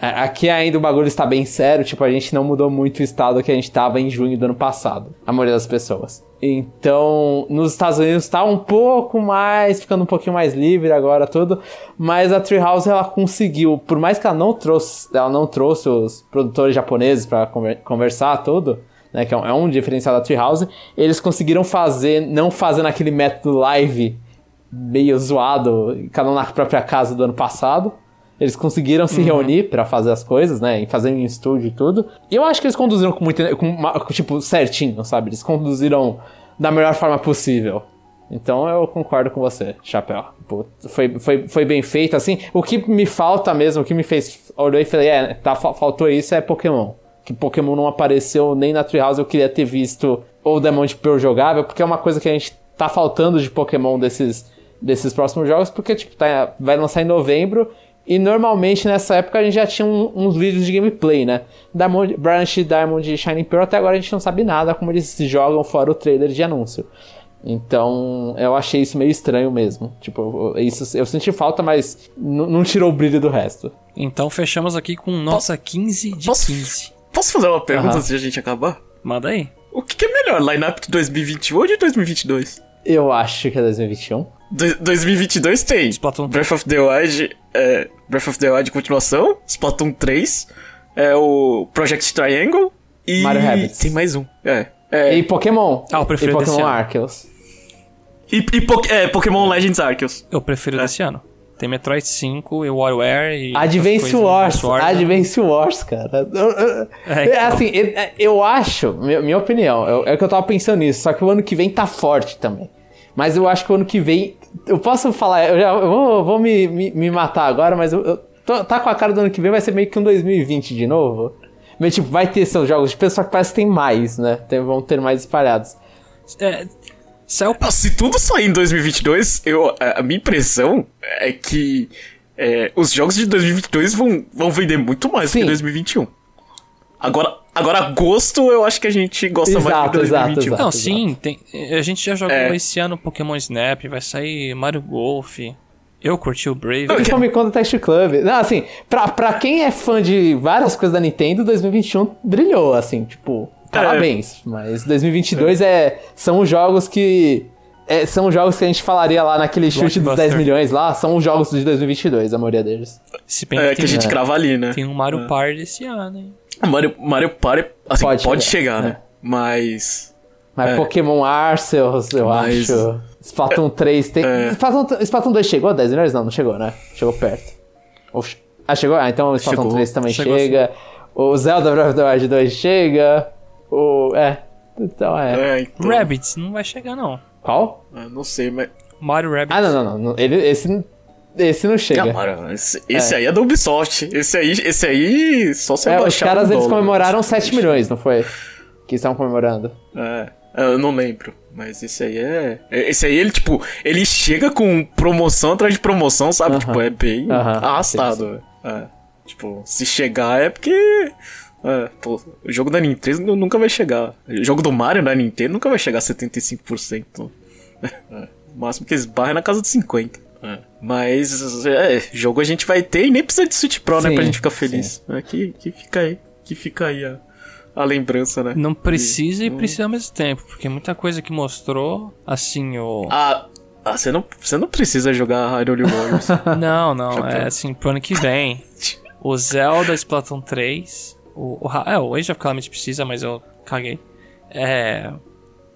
Aqui ainda o bagulho está bem sério, tipo, a gente não mudou muito o estado que a gente tava em junho do ano passado, a maioria das pessoas. Então, nos Estados Unidos tá um pouco mais, ficando um pouquinho mais livre agora tudo, mas a Treehouse ela conseguiu, por mais que ela não trouxe, ela não trouxe os produtores japoneses para conversar tudo, né, que é um, é um diferencial da Treehouse, eles conseguiram fazer, não fazendo aquele método live meio zoado, cada um na própria casa do ano passado. Eles conseguiram se reunir pra fazer as coisas, né? E fazer em estúdio e tudo. E eu acho que eles conduziram com muito. Com, tipo, certinho, sabe? Eles conduziram da melhor forma possível. Então eu concordo com você, Chapéu. Foi, foi, foi bem feito, assim. O que me falta mesmo, o que me fez. Olhei e falei, é, tá, fa- faltou isso é Pokémon. Que Pokémon não apareceu nem na Treehouse, eu queria ter visto ou Diamond Pearl jogável, porque é uma coisa que a gente tá faltando de Pokémon desses, desses próximos jogos, porque tipo, tá, vai lançar em novembro. E normalmente nessa época a gente já tinha um- uns vídeos de gameplay, né? Diamond, Branch, Diamond e Shining Pearl, até agora a gente não sabe nada como eles se jogam fora o trailer de anúncio. Então, eu achei isso meio estranho mesmo. Tipo, isso eu senti falta, mas não tirou o brilho do resto. Então fechamos aqui com nota 15 de Posso- 15. Posso fazer uma pergunta Aham. antes de a gente acabar? Manda aí. O que, que é melhor, lineup de 2021 ou de 2022? Eu acho que é 2021. Do- 2022 tem Splatoon. Breath of the Wild, é, Breath of the Wild continuação, Splatoon 3, é o Project Triangle e Mario Rabbids. tem mais um. É. É, E Pokémon. Ah, eu prefiro E desse Pokémon ano. Arceus. e, e Po- é, Pokémon Legends Arceus. Eu prefiro desse ano. Tem Metroid 5 e WarioWare e. Advance outras Wars. Wars, né? Advance Wars, cara. É, é, então. assim, eu, eu acho, minha, opinião, é que eu tava pensando nisso, só que o ano que vem tá forte também. Mas eu acho que o ano que vem. Eu posso falar, eu, já, eu vou, vou me, me, me matar agora, mas eu, eu tô- tá com a cara do ano que vem, vai ser meio que um 2020 de novo. Mas, tipo, vai ter seus jogos de pessoa que parece que tem mais, né? Tem- vão ter mais espalhados. É, saiu Se tudo sair em 2022, eu, a a minha impressão é que é, os jogos de 2022 vão, vão vender muito mais do Sim. que 2021. Agora, agora, agosto, eu acho que a gente gosta mais Exato, de 2021. exato, Não, exato. sim, tem, a gente já jogou É. esse ano Pokémon Snap, vai sair Mario Golf. Eu curti o Brave. E Famicom Conta Test Club. Não, assim, pra, pra quem é fã de várias coisas da Nintendo, 2021 brilhou, assim, tipo. parabéns. Mas 2022 é. são os jogos que. é, são os jogos que a gente falaria lá naquele chute dos Blockbuster. 10 milhões lá, são os jogos de 2022, a maioria deles. Se bem É, que que a tem, gente crava ali, né? tem um Mario Party esse ano, hein? Mario, Mario Party, assim, Pode pode, chegar, chegar, é. né? Mas. Mas É. Pokémon Arceus, eu Mas- acho. Splatoon 3 tem. É. Splatoon, Splatoon 2 chegou a 10 milhões? Não, não chegou, né? Chegou perto. Ou Ah, chegou? Ah, então o Splatoon Chegou. 3 também Chegou, chega. O Zelda Breath of the Wild 2 chega. O. É. Então é. É, então. Rabbids não vai chegar, não. Qual? Ah, não sei, mas. Mario Rabbids. Ah, não, não, não. não. Ele, esse, esse não chega. Esse, esse aí é da Ubisoft. Esse aí, esse aí só se É, os abaixar caras um eles dólar. comemoraram 7 milhões, não foi? Que estavam comemorando. É, eu não lembro. Mas esse aí é. Esse aí, ele, tipo, ele chega com promoção atrás de promoção, sabe? Aham. Tipo, é bem Aham, arrastado. velho. É. Tipo, se chegar é porque. É, pô, o jogo da Nintendo nunca vai chegar. O jogo do Mario da Nintendo nunca vai chegar a 75%. É. O máximo que eles barram é na casa de 50%. É. Mas, é, jogo a gente vai ter e nem precisa de Switch Pro, né? Sim, Pra gente ficar feliz. É, que, que fica aí. Que fica aí a, a lembrança, né? Não precisa e Hum. precisa ao mesmo tempo, porque muita coisa que mostrou, assim, o. Ah, ah, você não, você não precisa jogar Hyrule Warriors. Não, não, é assim, pro ano que vem. O Zelda Splatoon 3. O, o, é, o Age of Calamity precisa, mas eu caguei. É.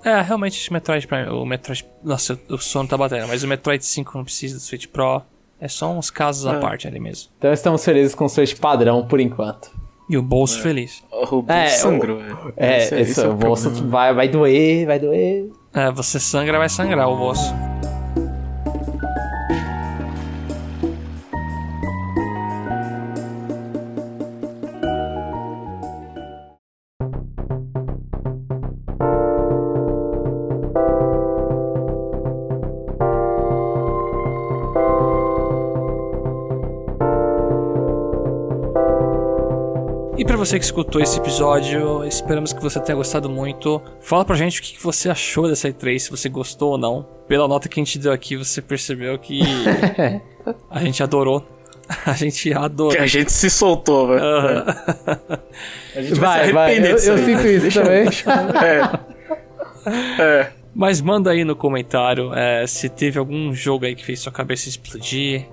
É, realmente esse Metroid Prime. O Metroid. Nossa, o sono tá batendo, mas o Metroid 5 não precisa do Switch Pro. É só uns casos à É. parte ali mesmo. Então estamos felizes com o Switch padrão por enquanto. E o bolso feliz. o Rubu É, sangrou, velho. É, Esse esse, é o bolso problema. vai, vai doer, vai doer. É, você sangra, vai sangrar o bolso. Você que escutou esse episódio, esperamos que você tenha gostado muito. Fala pra gente o que você achou dessa E3, se você gostou ou não. Pela nota que a gente deu aqui, você percebeu que a gente adorou. A gente adorou. Que a gente se soltou, velho. Aham. A gente Vai, se vai. arrepender Eu, eu aí. sinto isso também. É. É. Mas manda aí no comentário é, se teve algum jogo aí que fez sua cabeça explodir.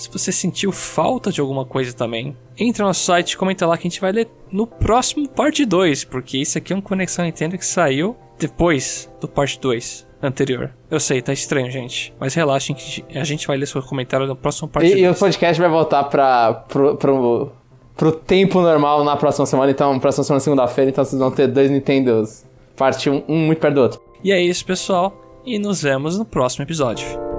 Se você sentiu falta de alguma coisa também. Entra no nosso site, comenta lá que a gente vai ler no próximo parte 2. Porque isso aqui é um Conexão Nintendo que saiu depois do parte 2 anterior. Eu sei, tá estranho, gente. Mas relaxem que a gente vai ler seu comentário no próximo parte E, e o 2. podcast vai voltar pra, pro, pro, pro tempo normal na próxima semana. Então, próxima semana, segunda-feira. Então, vocês vão ter dois Nintendos. Parte um, um muito perto do outro. E é isso, pessoal. E nos vemos no próximo episódio.